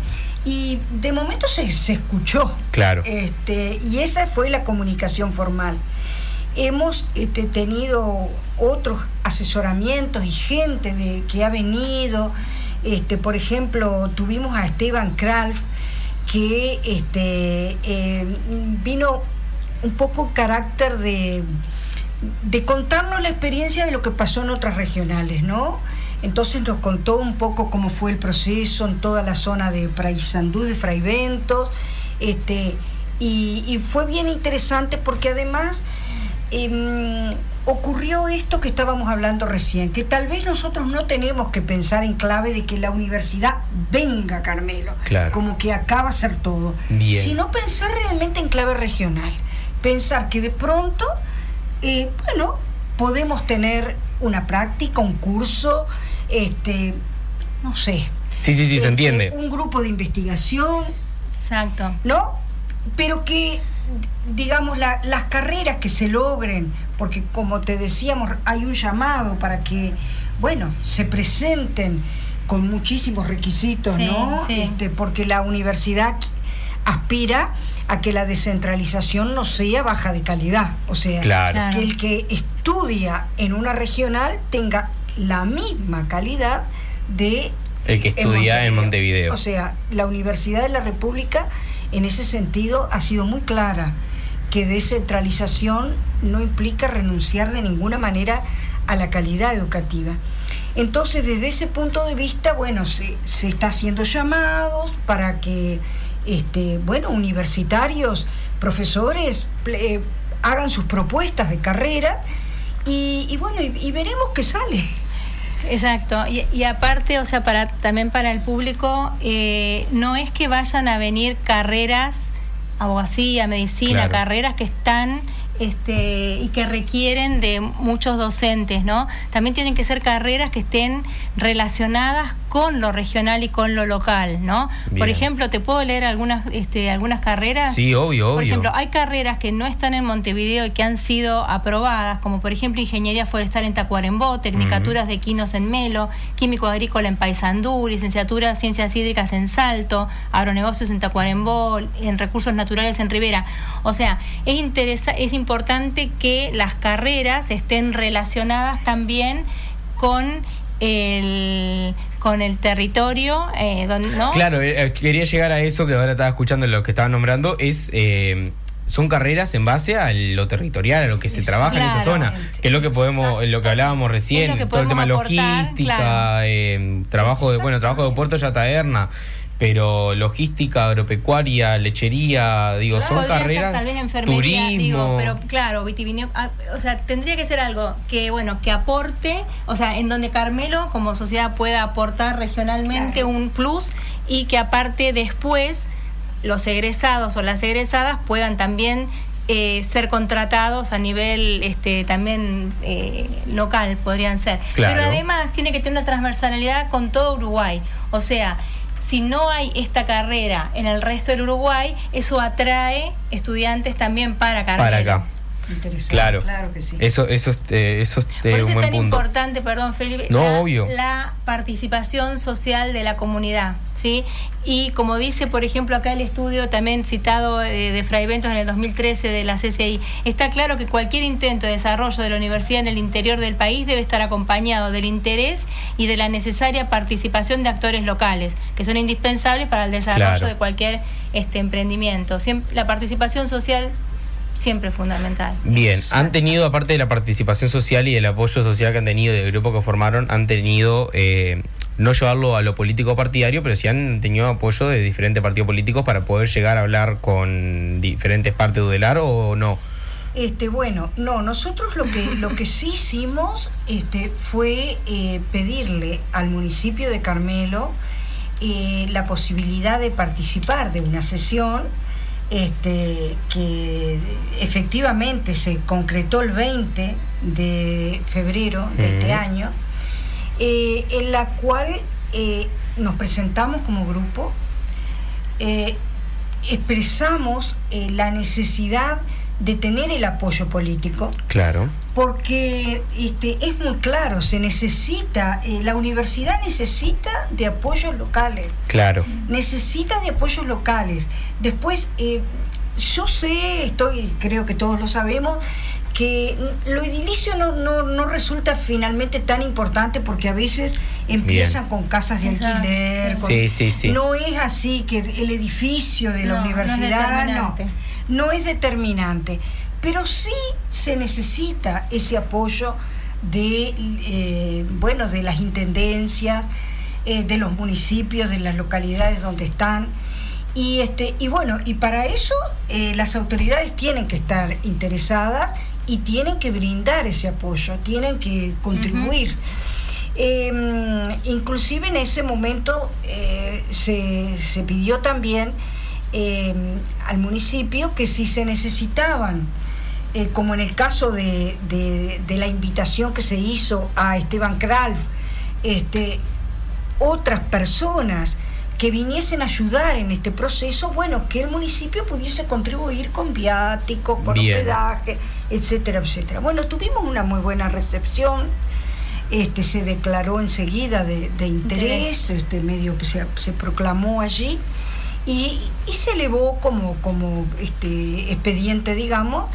y de momento se, se escuchó. Claro. Este, y esa fue la comunicación formal. Hemos este, tenido otros asesoramientos y gente de, que ha venido. Este, por ejemplo, tuvimos a Esteban Kralf, que este, eh, vino un poco carácter de, de contarnos la experiencia de lo que pasó en otras regionales, ¿no? Entonces nos contó un poco cómo fue el proceso en toda la zona de Praisandú, de Fraiventos, este, y, y fue bien interesante porque además em, ocurrió esto que estábamos hablando recién, que tal vez nosotros no tenemos que pensar en clave de que la universidad venga, Carmelo, Claro. como que acá va a ser todo, Bien. sino pensar realmente en clave regional, pensar que de pronto, eh, bueno, podemos tener una práctica, un curso, este, no sé. Sí, sí, sí, se este, entiende. Un grupo de investigación, Exacto. ¿no? Pero que, digamos, la- las carreras que se logren, porque como te decíamos, hay un llamado para que, bueno, se presenten con muchísimos requisitos, Sí, ¿no? sí. Este, porque la universidad aspira a que la descentralización no sea baja de calidad, o sea, Claro. Claro. que el que estudia en una regional tenga la misma calidad de El que estudia en Montevideo. O sea, la Universidad de la República en ese sentido ha sido muy clara que descentralización no implica renunciar de ninguna manera a la calidad educativa. Entonces, desde ese punto de vista, bueno, se, se está haciendo llamados para que, este, bueno, universitarios, profesores, eh, hagan sus propuestas de carrera y, bueno, y veremos qué sale. Exacto, y, y aparte, o sea, para también para el público, eh, no es que vayan a venir carreras, abogacía, medicina, Claro. carreras que están este, y que requieren de muchos docentes, ¿no? También tienen que ser carreras que estén relacionadas con lo regional y con lo local, ¿no? Por ejemplo, te puedo leer algunas, este, algunas carreras. Sí, obvio, Por obvio. ejemplo, hay carreras que no están en Montevideo y que han sido aprobadas, como por ejemplo Ingeniería Forestal en Tacuarembó, Tecnicaturas de Quinos en Melo, Químico Agrícola en Paysandú, Licenciatura de Ciencias Hídricas en Salto, Agronegocios en Tacuarembó, en Recursos Naturales en Rivera. O sea, es, interesa es importante que las carreras estén relacionadas también con el con el territorio eh, donde, ¿no? Claro, eh, eh, quería llegar a eso que ahora estaba escuchando lo que estaban nombrando, es eh, son carreras en base a lo territorial, a lo que se trabaja en esa Claro. zona, que es lo que podemos, lo que hablábamos recién, que todo el tema aportar, logística, claro. eh, trabajo de, bueno, trabajo de puerto ya taberna, pero logística, agropecuaria, lechería, digo, son Podría ser carreras, tal vez enfermería, turismo, digo, pero claro, vitivineo, ah, o sea, tendría que ser algo que, bueno, que aporte, o sea, en donde Carmelo como sociedad pueda aportar regionalmente Claro. un plus y que aparte después los egresados o las egresadas puedan también eh, ser contratados a nivel este también eh, local podrían ser Claro. pero además tiene que tener una transversalidad con todo Uruguay o sea si no hay esta carrera en el resto del Uruguay, eso atrae estudiantes también para Carmelo. para acá. Interesados. Claro, claro que sí. Eso, eso, es, eh, eso es eh, Por eso un es buen tan punto. importante, perdón, Felipe, No, la, obvio. la participación social de la comunidad, ¿sí? Y como dice, por ejemplo, acá el estudio también citado eh, de Fray Ventos en el 2013 de la CCI, está claro que cualquier intento de desarrollo de la universidad en el interior del país debe estar acompañado del interés y de la necesaria participación de actores locales, que son indispensables para el desarrollo Claro. de cualquier este emprendimiento. Siem- la participación social siempre fundamental. Bien, han tenido, aparte de la participación social y del apoyo social que han tenido del grupo que formaron, han tenido, eh, no llevarlo a lo político partidario, pero sí han tenido apoyo de diferentes partidos políticos para poder llegar a hablar con diferentes partes de Udelar o no. Este, bueno, no, nosotros lo que, lo que sí hicimos este, fue eh, pedirle al municipio de Carmelo eh, la posibilidad de participar de una sesión este, que efectivamente se concretó el 20 de febrero de este año, eh, en la cual eh, nos presentamos como grupo, eh, expresamos la necesidad de tener el apoyo político, Claro. porque este, es muy claro, se necesita, eh, la universidad necesita de apoyos locales, Claro. necesita de apoyos locales. Después, eh, yo sé, estoy, creo que todos lo sabemos, que lo edilicio no, no, no resulta finalmente tan importante porque a veces empiezan con casas de Exacto, alquiler. sí. con- Sí, sí, sí. No es así que el edificio de la No, no es universidad no, determinante. no es determinante, pero sí se necesita ese apoyo de eh, bueno de las intendencias, eh, de los municipios, de las localidades donde están. Y este, y bueno, y para eso eh, las autoridades tienen que estar interesadas y tienen que brindar ese apoyo, tienen que contribuir. Eh, inclusive en ese momento eh, se, se pidió también eh, al municipio que si se necesitaban, eh, como en el caso de, de- de la invitación que se hizo a Esteban Kralf, este, otras personas que viniesen a ayudar en este proceso, bueno, que el municipio pudiese contribuir con viáticos, con Bien. hospedaje, etcétera, etcétera. Bueno, tuvimos una muy buena recepción, este, se declaró enseguida de, de interés, este, medio que se, se proclamó allí y, y se elevó como, como este, expediente, digamos,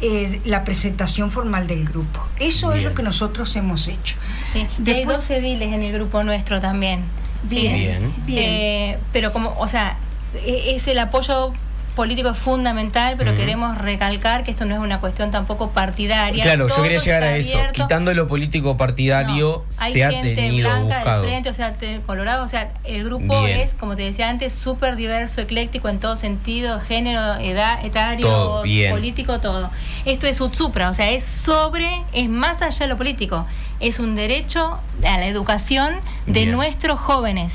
eh, la presentación formal del grupo. Eso es Bien. lo que nosotros hemos hecho. Sí, y hay Después- dos ediles en el grupo nuestro también. ¿sí? Bien, Bien. Eh, pero como, o sea, e- es el apoyo político es fundamental, pero queremos recalcar que esto no es una cuestión tampoco partidaria. Claro, yo quería llegar a eso. abierto. Quitando lo político partidario, No, hay se ha gente tenido blanca buscado. del frente, o sea, colorado, o sea, el grupo Bien. es, como te decía antes, súper diverso, ecléctico en todo sentido, género, edad, etario, Todo, político, todo. Esto es utsupra, o sea, es sobre, es más allá de lo político, es un derecho a la educación de Bien. nuestros jóvenes.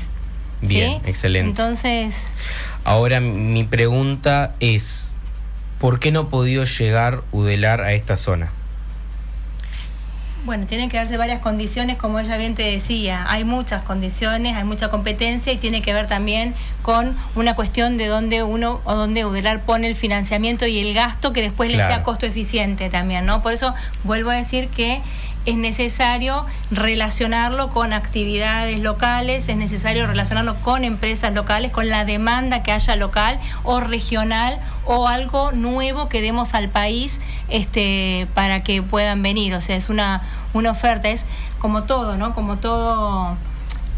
¿sí? Bien, excelente. Entonces, Ahora mi pregunta es, ¿por qué no ha podido llegar Udelar a esta zona? Bueno, tienen que darse varias condiciones, como ella bien te decía. Hay muchas condiciones, hay mucha competencia y tiene que ver también con una cuestión de dónde uno o dónde Udelar pone el financiamiento y el gasto que después le sea costo eficiente también, ¿no? Por eso vuelvo a decir que es necesario relacionarlo con actividades locales, es necesario relacionarlo con empresas locales, con la demanda que haya local o regional o algo nuevo que demos al país este, para que puedan venir. O sea, es una, una oferta, es como todo, ¿no? Como todo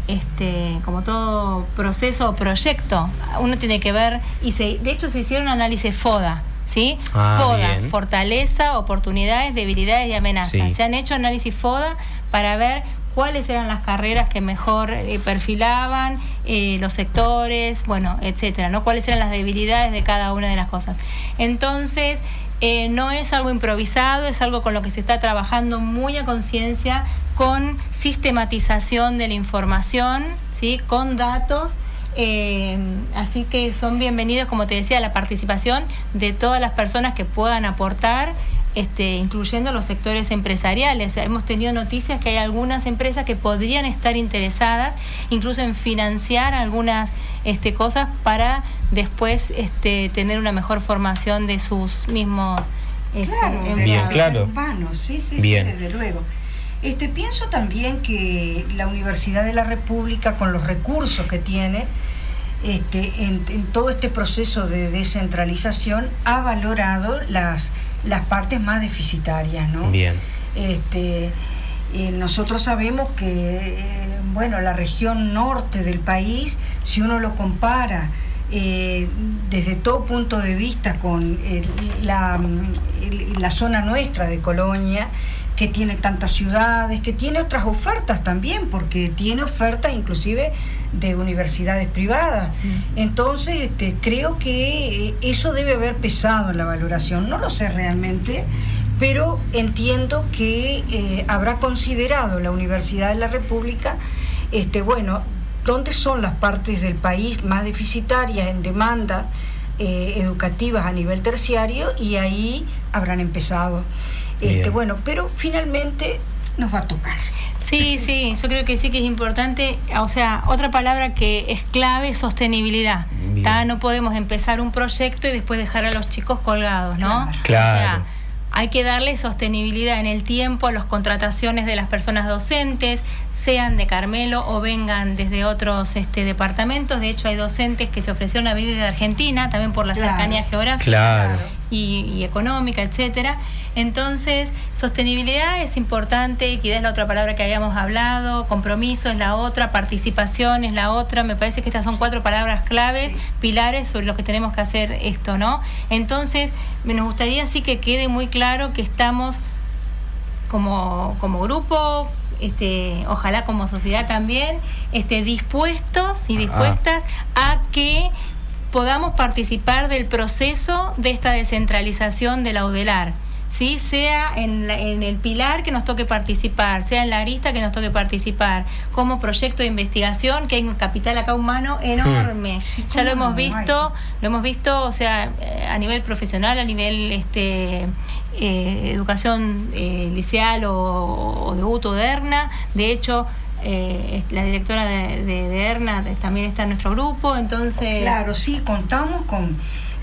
este, como todo proceso o proyecto, uno tiene que ver, y se, de hecho se hicieron análisis FODA, ¿sí? Ah, FODA, bien. fortaleza, oportunidades, debilidades y amenazas. Sí. Se han hecho análisis FODA para ver cuáles eran las carreras que mejor eh, perfilaban, eh, los sectores, bueno, etcétera, ¿no? Cuáles eran las debilidades de cada una de las cosas. Entonces, eh, no es algo improvisado, es algo con lo que se está trabajando muy a conciencia, con sistematización de la información, ¿sí? con datos. Eh, así que son bienvenidos, como te decía, la participación de todas las personas que puedan aportar, este, incluyendo los sectores empresariales. Hemos tenido noticias que hay algunas empresas que podrían estar interesadas, incluso en financiar algunas este, cosas para después este, tener una mejor formación de sus mismos este, Claro, Bien, la- claro. urbano, sí, sí, Bien. sí, desde luego. Este, pienso también que la Universidad de la República, con los recursos que tiene, este, en, en todo este proceso de descentralización, ha valorado las, las partes más deficitarias, ¿no? Bien. Este, eh, nosotros sabemos que, eh, bueno, la región norte del país, si uno lo compara eh, desde todo punto de vista con la, la zona nuestra de Colonia, que tiene tantas ciudades, que tiene otras ofertas también, porque tiene ofertas inclusive de universidades privadas. Entonces, este, creo que eh, eso debe haber pesado en la valoración. No lo sé realmente, pero entiendo que eh, habrá considerado la Universidad de la República, este, bueno, dónde son las partes del país más deficitarias en demandas eh, educativas a nivel terciario y ahí habrán empezado. Este, Bien. bueno, pero finalmente nos va a tocar. Sí, [LAUGHS] sí, yo creo que sí que es importante, o sea, otra palabra que es clave es sostenibilidad. No podemos empezar un proyecto y después dejar a los chicos colgados, ¿no? Claro. Claro. O sea, hay que darle sostenibilidad en el tiempo a las contrataciones de las personas docentes, sean de Carmelo o vengan desde otros este, departamentos. De hecho, hay docentes que se ofrecieron a venir de Argentina, también por la Claro. cercanía geográfica Claro. Y, y económica, etcétera. Entonces, sostenibilidad es importante, equidad es la otra palabra que habíamos hablado, compromiso es la otra, participación es la otra. Me parece que estas son cuatro palabras claves, pilares sobre los que tenemos que hacer esto, ¿no? Entonces, me nos gustaría sí que quede muy claro que estamos como, como grupo, este, ojalá como sociedad también, este, dispuestos y dispuestas a que podamos participar del proceso de esta descentralización de la UDELAR. ¿sí? sea en, la- en el pilar que nos toque participar, sea en la arista que nos toque participar, como proyecto de investigación, que hay un capital acá humano enorme. [LAUGHS] Sí, ya lo hemos visto, lo hemos visto, o sea, eh, a nivel profesional, a nivel este eh, educación eh, liceal o, o de UTO de ERNA. De hecho, eh, la directora de, de- de ERNA también está en nuestro grupo, entonces... Claro, sí, contamos con,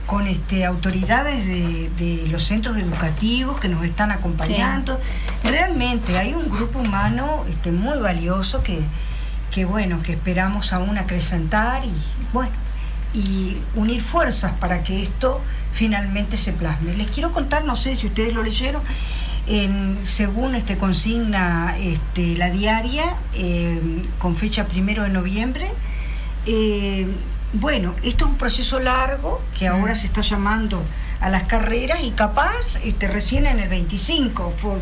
con este, autoridades de, de los centros educativos que nos están acompañando. Realmente hay un grupo humano este, muy valioso que, que, bueno, que esperamos aún acrecentar y, bueno, y unir fuerzas para que esto finalmente se plasme. Les quiero contar, no sé si ustedes lo leyeron, en, según este consigna este, la diaria, eh, con fecha primero de noviembre, eh, bueno, esto es un proceso largo que ahora se está llamando a las carreras y capaz este, recién en el 25 fue-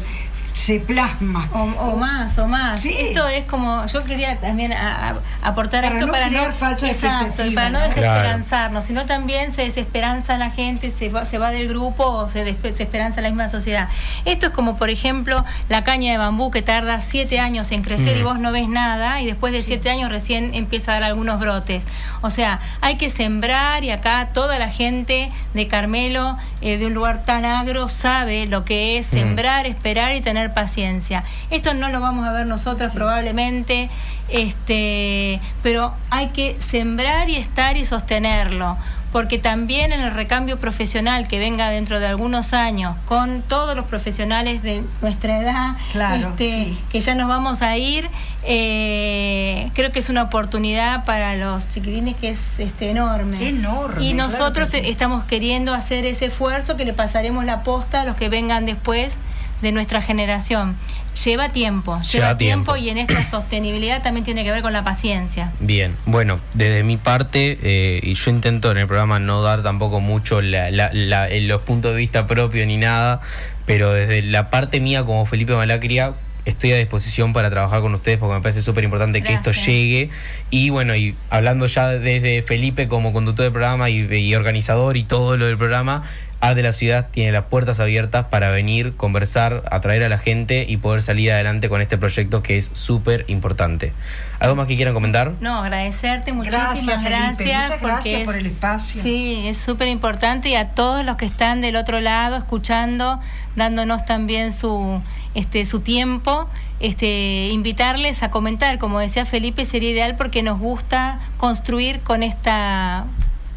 se plasma. O, o más, o más. Sí. Esto es como, yo quería también a- a- aportar Para esto no para no, exacto, y para no ¿no? desesperanzarnos, sino también se desesperanza la gente, se va, se va del grupo o se desesperanza la misma sociedad. Esto es como, por ejemplo, la caña de bambú que tarda siete años en crecer y Mm. vos no ves nada y después de siete años recién empieza a dar algunos brotes. O sea, hay que sembrar y acá toda la gente de Carmelo, eh, de un lugar tan agro, sabe lo que es Mm. sembrar, esperar y tener paciencia. Esto no lo vamos a ver nosotros probablemente, este, pero hay que sembrar y estar y sostenerlo. Porque también en el recambio profesional que venga dentro de algunos años, con todos los profesionales de nuestra edad, Claro, este, sí. que ya nos vamos a ir, eh, creo que es una oportunidad para los chiquilines que es este, enorme. Enorme, Y claro nosotros que sí. estamos queriendo hacer ese esfuerzo que le pasaremos la posta a los que vengan después de nuestra generación. Lleva tiempo, lleva, Lleva tiempo. tiempo. y en esta [CLEARS THROAT] sostenibilidad también tiene que ver con la paciencia. Bien, bueno, desde mi parte, eh, y yo intento en el programa no dar tampoco mucho la- la- la- en los puntos de vista propios ni nada, pero desde la parte mía como Felipe Malacria estoy a disposición para trabajar con ustedes porque me parece súper importante que esto llegue. Y bueno, y hablando ya desde Felipe como conductor del programa y, y organizador y todo lo del programa, Art de la Ciudad tiene las puertas abiertas para venir, conversar, atraer a la gente y poder salir adelante con este proyecto que es súper importante. ¿Algo más que quieran comentar? No, agradecerte, muchísimas Gracias, gracias. Felipe. Muchas porque gracias es- por el espacio. Sí, es súper importante y a todos los que están del otro lado escuchando, dándonos también su, este, su tiempo, este, invitarles a comentar, como decía Felipe, sería ideal porque nos gusta construir con esta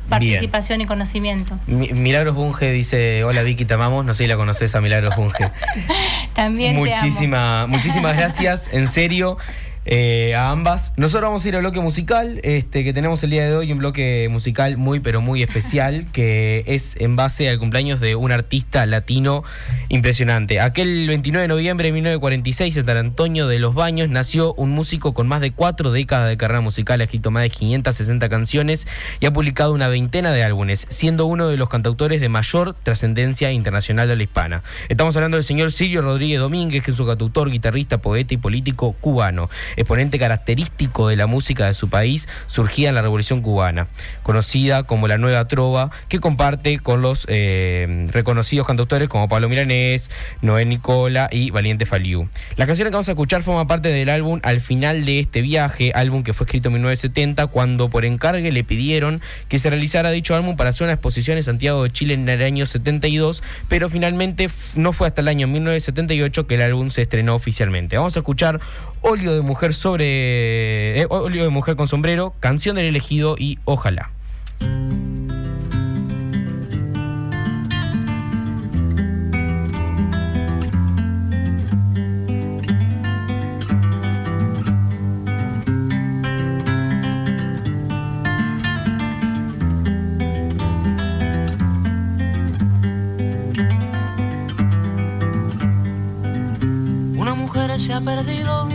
participación y conocimiento. Mi- Milagros Bunge dice, hola Vicky, te amamos. No sé si la conoces a Milagros Bunge. [LAUGHS] También te amo. Muchísima, muchísimas gracias, en serio. Eh, a ambas. Nosotros vamos a ir al bloque musical, este, que tenemos el día de hoy, un bloque musical muy, pero muy especial, [LAUGHS] que es en base al cumpleaños de un artista latino impresionante. Aquel 29 de noviembre de 1946, en San Antonio de los Baños, nació un músico con más de cuatro décadas de carrera musical, ha escrito más de 560 canciones y ha publicado una veintena de álbumes, siendo uno de los cantautores de mayor trascendencia internacional de la hispana. Estamos hablando del señor Silvio Rodríguez Domínguez, que es un cantautor, guitarrista, poeta y político cubano, exponente característico de la música de su país, surgida en la Revolución Cubana, conocida como la Nueva Trova, que comparte con los eh, reconocidos cantautores como Pablo Milanés, Noé Nicola y Valiente Faliu. La canción que vamos a escuchar forma parte del álbum Al final de este viaje, álbum que fue escrito en 1970, cuando por encargue le pidieron que se realizara dicho álbum para hacer una exposición en Santiago de Chile en el año 72, pero finalmente no fue hasta el año 1978 que el álbum se estrenó oficialmente. Vamos a escuchar Óleo de Mujer sobre. eh, de Mujer con sombrero, Canción del elegido y Ojalá. Una mujer se ha perdido.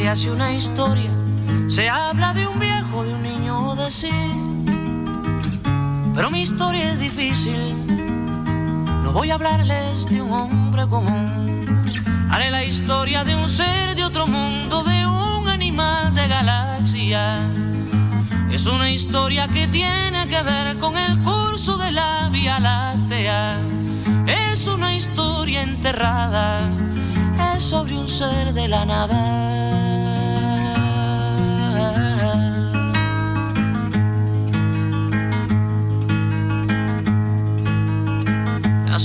se hace una historia, se habla de un viejo, de un niño de sí. Pero mi historia es difícil, no voy a hablarles de un hombre común. Haré la historia de un ser de otro mundo, de un animal de galaxia. Es una historia que tiene que ver con el curso de la Vía Láctea. Es una historia enterrada, es sobre un ser de la nada.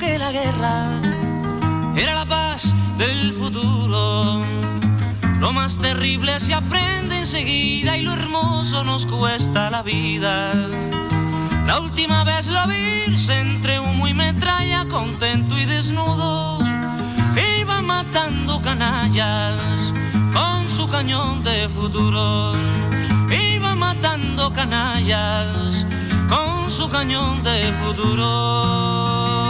que la guerra era la paz del futuro. Lo más terrible se aprende enseguida y lo hermoso nos cuesta la vida. La última vez la vi entre humo y metralla, contento y desnudo, iba matando canallas con su cañón de futuro. Iba matando canallas con su cañón de futuro.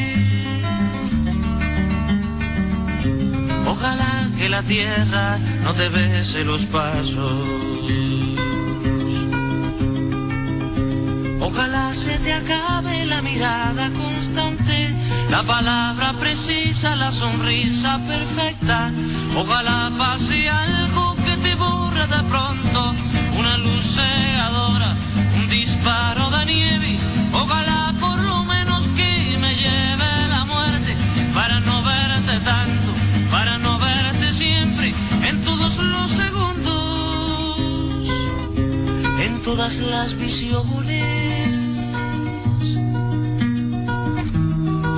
Ojalá que la tierra no te bese los pasos. Ojalá se te acabe la mirada constante, la palabra precisa, la sonrisa perfecta. Ojalá pase algo que te borre de pronto, una luz cegadora, un disparo de nieve. Ojalá todas las visiones.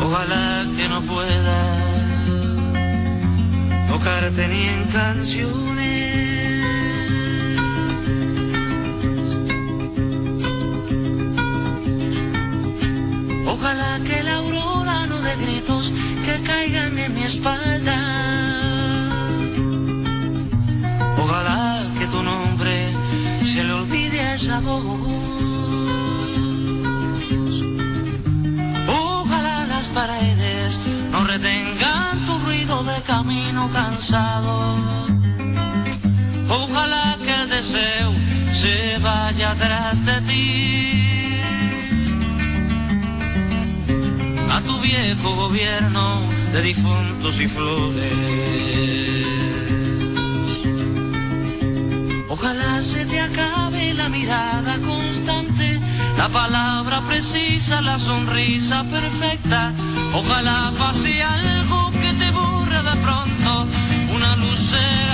Ojalá que no pueda tocarte ni en canciones. Ojalá que la aurora no dé gritos que caigan en mi espalda. Camino cansado. Ojalá que el deseo se vaya atrás de ti. a tu viejo gobierno de difuntos y flores. Ojalá se te acabe la mirada constante, la palabra precisa, la sonrisa perfecta. Ojalá pase algo que te borre de pronto,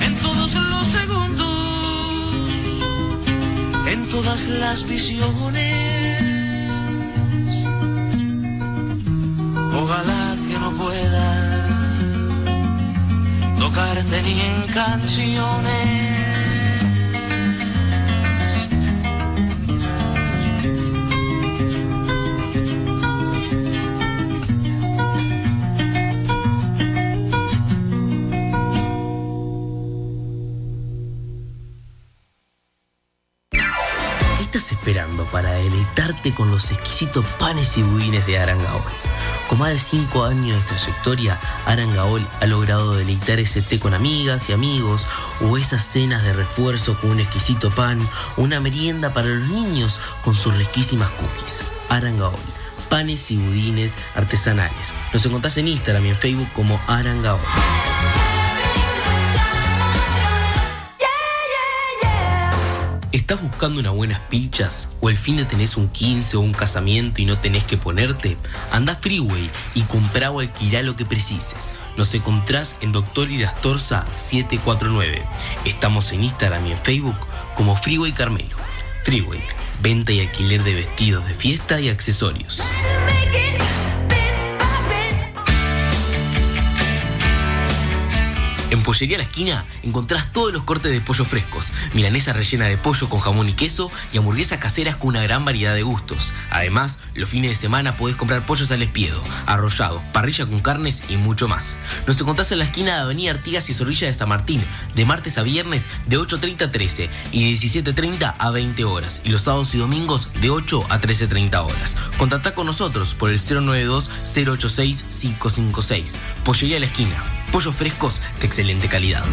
en todos los segundos en todas las visiones. Ojalá que no pueda tocarte ni en canciones. Esperando para deleitarte con los exquisitos panes y budines de Arangaol? Con más de 5 años de trayectoria, Arangaol ha logrado deleitar ese té con amigas y amigos, o esas cenas de refuerzo con un exquisito pan, o una merienda para los niños con sus riquísimas cookies. Arangaol, panes y budines artesanales. Nos encontrás en Instagram y en Facebook como Arangaol. ¿Estás buscando unas buenas pilchas? ¿O el fin de tenés un 15 o un casamiento y no tenés que ponerte? Anda Freeway y comprá o alquilá lo que precises. Nos encontrás en Doctor Irastorza 749. Estamos en Instagram y en Facebook como Freeway Carmelo. Freeway, venta y alquiler de vestidos de fiesta y accesorios. En Pollería La Esquina encontrás todos los cortes de pollo frescos, milanesa rellena de pollo con jamón y queso y hamburguesas caseras con una gran variedad de gustos. Además, los fines de semana podés comprar pollos al espiedo, arrollado, parrilla con carnes y mucho más. Nos encontrás en la esquina de Avenida Artigas y Zorrilla de San Martín, de martes a viernes de 8.30 a 13 y de 17.30 a 20 horas, y los sábados y domingos de 8 a 13.30 horas. Contactá con nosotros por el 092-086-556. Pollería La Esquina. Pollos frescos de excelente calidad.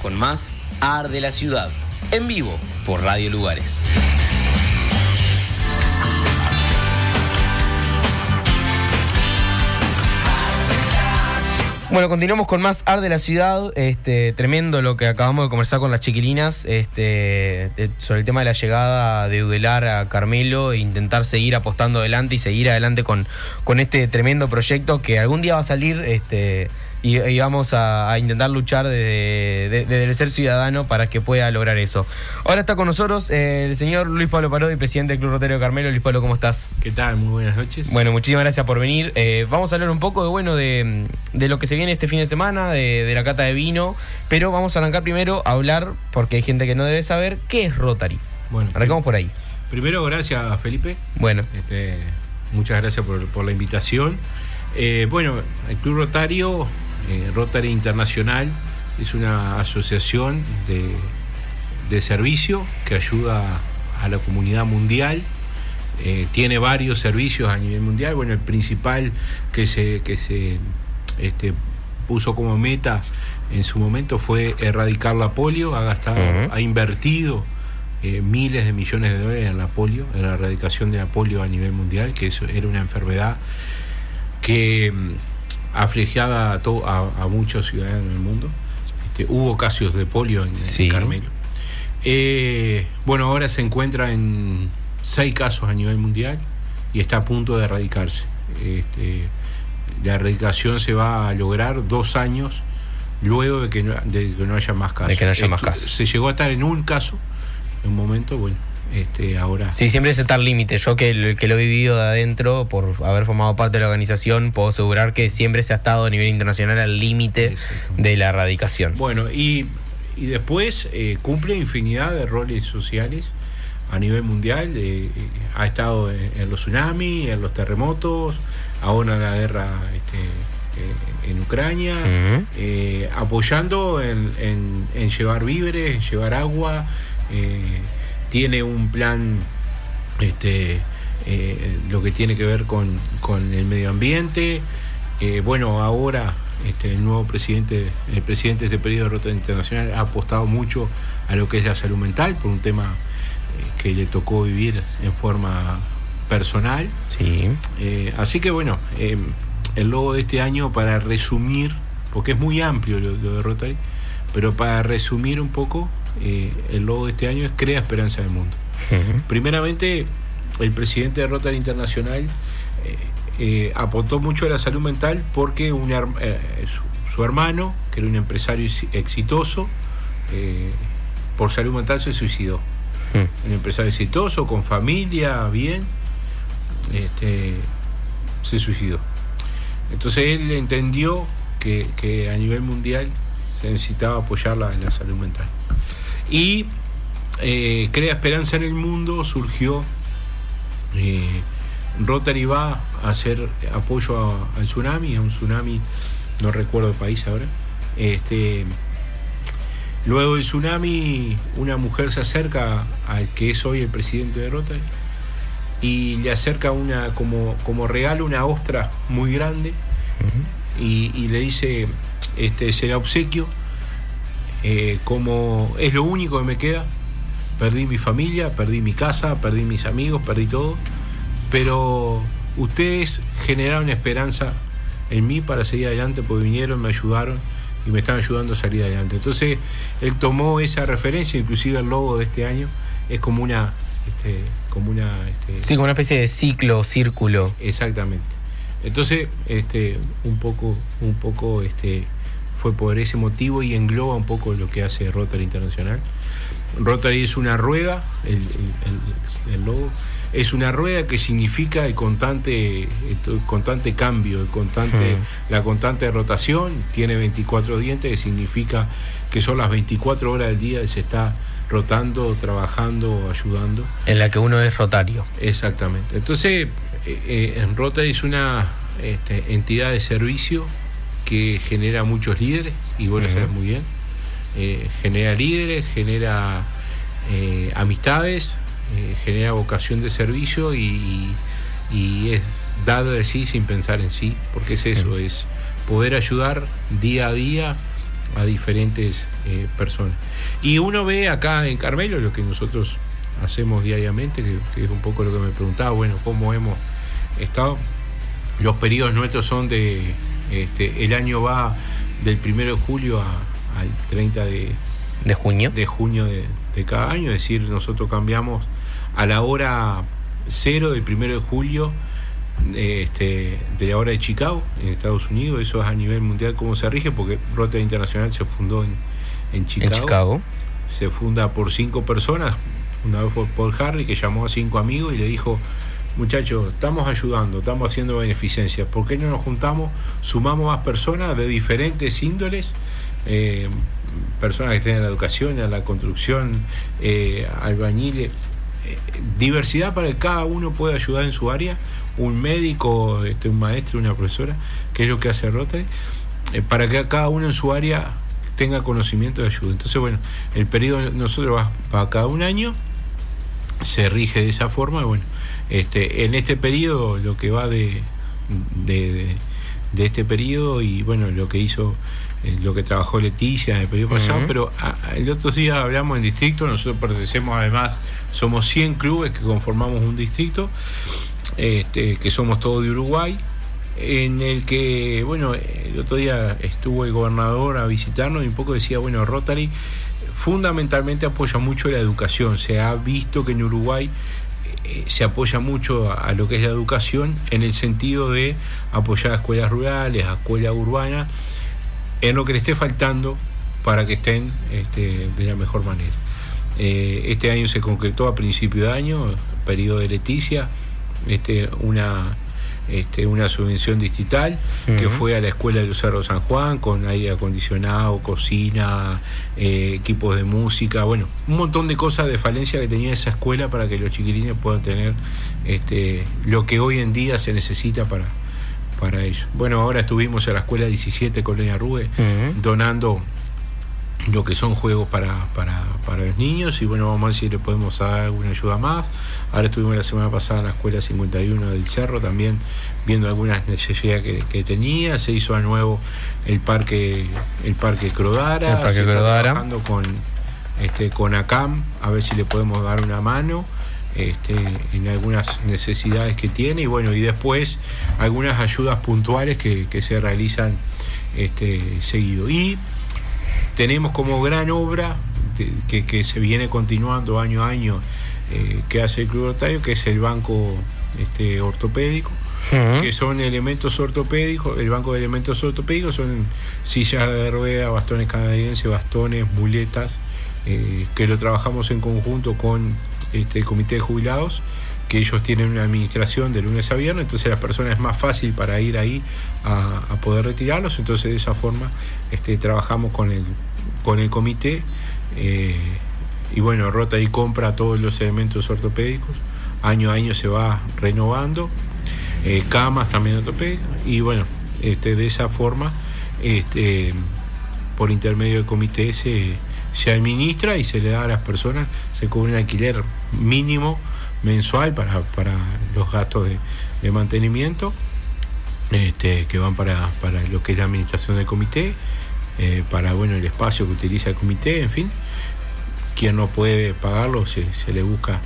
Con más Ar de la Ciudad, en vivo por Radio Lugares. Bueno, continuamos con más Ar de la Ciudad. Este, tremendo lo que acabamos de conversar con las chiquilinas este, sobre el tema de la llegada de Udelar a Carmelo e intentar seguir apostando adelante y seguir adelante con, con este tremendo proyecto que algún día va a salir este, y, y vamos a, a intentar luchar desde, de- ser ciudadano para que pueda lograr eso. Ahora está con nosotros eh, el señor Luis Pablo Parodi, presidente del Club Rotario de Carmelo. Luis Pablo, ¿cómo estás? ¿Qué tal? Muy buenas noches. Bueno, muchísimas gracias por venir. Eh, vamos a hablar un poco de bueno de, de lo que se viene este fin de semana, de, la cata de vino, pero vamos a arrancar primero a hablar, porque hay gente que no debe saber, ¿qué es Rotary? Bueno, Arrancamos por ahí. Primero, gracias Felipe. Bueno, Este, muchas gracias por, por la invitación. Eh, bueno, el Club Rotario, eh, Rotary Internacional, es una asociación de, de servicio que ayuda a la comunidad mundial. Eh, tiene varios servicios a nivel mundial. Bueno, el principal que se, que se este, puso como meta en su momento fue erradicar la polio. Ha gastado, ha invertido eh, miles de millones de dólares en la polio, en la erradicación de la polio a nivel mundial, que eso era una enfermedad que afligía a, to- a, a muchos ciudadanos del mundo. Este, hubo casos de polio en. Carmelo. Eh, bueno, ahora se encuentra en seis casos a nivel mundial y está a punto de erradicarse. Este, la erradicación se va a lograr dos años luego de que no, de que no haya más casos. De que no haya más casos. Se llegó a estar en un caso, en un momento, bueno, este, ahora... sí, siempre es estar límite. Yo que, lo- que lo he vivido de adentro, por haber formado parte de la organización, puedo asegurar que siempre se ha estado a nivel internacional al límite de la erradicación. Bueno, y, y después eh, cumple infinidad de roles sociales a nivel mundial. eh, eh, ha estado en, en los tsunamis, en los terremotos, ahora en la guerra este, eh, en Ucrania, eh, apoyando en, en- en llevar víveres, en llevar agua. eh, tiene un plan este, eh, lo que tiene que ver con, con el medio ambiente. Eh, bueno, ahora este, el nuevo presidente, el presidente de este periodo de Rota Internacional ha apostado mucho a lo que es la salud mental por un tema eh, que le tocó vivir en forma personal. Sí. Así que bueno, el logo de este año, para resumir, porque es muy amplio lo, lo de Rotary, pero para resumir un poco, eh, el logo de este año es Crea Esperanza del Mundo. Primeramente, el presidente de Rotary Internacional eh, eh, aportó mucho a la salud mental porque un eh, su, su hermano, que era un empresario ex- exitoso, eh, por salud mental se suicidó. Un empresario exitoso, con familia, bien, este, se suicidó. Entonces él entendió que, que a nivel mundial se necesitaba apoyar la, la salud mental. Y eh, Crea Esperanza en el Mundo surgió. eh, Rotary va a hacer apoyo a- al tsunami, a un tsunami, no recuerdo el país ahora. Este, luego del tsunami, una mujer se acerca al que es hoy el presidente de Rotary y le acerca una como, como regalo una ostra muy grande y, y le dice este se la obsequio eh, como es lo único que me queda perdí mi familia perdí mi casa perdí mis amigos perdí todo pero ustedes generaron esperanza en mí para seguir adelante porque vinieron me ayudaron y me están ayudando a salir adelante entonces él tomó esa referencia inclusive el logo de este año es como una este, como una este, Sí, como una especie de ciclo, círculo. Exactamente. Entonces, este, un poco, un poco, este, fue por ese motivo y engloba un poco lo que hace Rotary Internacional. Rotary es una rueda, el, el- el- el logo, es una rueda que significa el constante, el constante cambio, el constante, la constante rotación, tiene 24 dientes, que significa que son las 24 horas del día que se está rotando, trabajando, ayudando. En la que uno es rotario. Exactamente. Entonces, eh, eh, en Rotary es una este, entidad de servicio que genera muchos líderes, y vos lo sabes muy bien. Eh, genera líderes, genera eh, amistades, eh, genera vocación de servicio y, y es dar de sí sin pensar en sí, porque es eso, es poder ayudar día a día a diferentes personas. Y uno ve acá en Carmelo lo que nosotros hacemos diariamente, que, que es un poco lo que me preguntaba, bueno, cómo hemos estado. Los periodos nuestros son de Este, el año va del 1 de julio a- al 30 de, de junio. de junio de, de cada año, es decir, nosotros cambiamos a la hora cero del 1 de julio este, de la hora de Chicago, en Estados Unidos, eso es a nivel mundial cómo se rige, porque Rotary Internacional se fundó en, en Chicago. En Chicago. Se funda por cinco personas, fundado por Paul Harry, que llamó a cinco amigos y le dijo, muchachos, estamos ayudando, estamos haciendo beneficencia, ¿por qué no nos juntamos, sumamos más personas de diferentes índoles? eh, personas que estén en la educación, en la construcción, eh, albañiles, eh, diversidad para que cada uno pueda ayudar en su área, un médico, este, un maestro, una profesora, que es lo que hace Rotary, eh, para que cada uno en su área tenga conocimiento de ayuda. Entonces, bueno, el periodo nosotros va para cada un año, se rige de esa forma, y bueno, este, en este periodo, lo que va de, de, de- de este periodo y bueno, lo que hizo, eh, lo que trabajó Leticia en el periodo pasado, pero a- a- el otro día hablamos en distrito, nosotros pertenecemos además, somos 100 clubes que conformamos un distrito, este, que somos todos de Uruguay, en el que, bueno, el otro día estuvo el gobernador a visitarnos y un poco decía, bueno, Rotary fundamentalmente apoya mucho la educación, se ha visto que en Uruguay eh, se apoya mucho a, lo que es la educación en el sentido de apoyar a escuelas rurales, a escuelas urbanas, en lo que le esté faltando para que estén este, de la mejor manera. Eh, este año se concretó a principio de año, periodo de Leticia, este, una, este, una subvención distrital que Ujú. fue a la escuela de Cerro San Juan con aire acondicionado, cocina, eh, equipos de música, bueno, un montón de cosas de falencia que tenía esa escuela para que los chiquilines puedan tener este, lo que hoy en día se necesita para, para ellos. Bueno, ahora estuvimos en la escuela 17 Colonia Rube donando lo que son juegos para, para, para los niños y bueno, vamos a ver si le podemos dar alguna ayuda más. Ahora estuvimos la semana pasada en la escuela 51 del Cerro también viendo algunas necesidades que, que tenía. Se hizo a nuevo el parque el parque Crodara. El parque se está trabajando con, este, con ACAM a ver si le podemos dar una mano. Este, en algunas necesidades que tiene y bueno y después algunas ayudas puntuales que, que se realizan este, seguido y tenemos como gran obra que, que se viene continuando año a año eh, que hace el Club Rotario, que es el banco este, ortopédico, que son elementos ortopédicos, el banco de elementos ortopédicos son sillas de rueda, bastones canadienses, bastones, muletas, eh, que lo trabajamos en conjunto con este, el comité de jubilados, que ellos tienen una administración de lunes a viernes, entonces la persona es más fácil para ir ahí a, a poder retirarlos, entonces de esa forma este, trabajamos con el, con el comité eh, y bueno, rota y compra todos los elementos ortopédicos, año a año se va renovando, eh, camas también ortopédicas y bueno, este, de esa forma, este, por intermedio del comité se, se administra y se le da a las personas, se cubre un alquiler mínimo mensual para, para los gastos de, de mantenimiento este, que van para, para lo que es la administración del comité, eh, para bueno el espacio que utiliza el comité, en fin. Quien no puede pagarlo, se, se le busca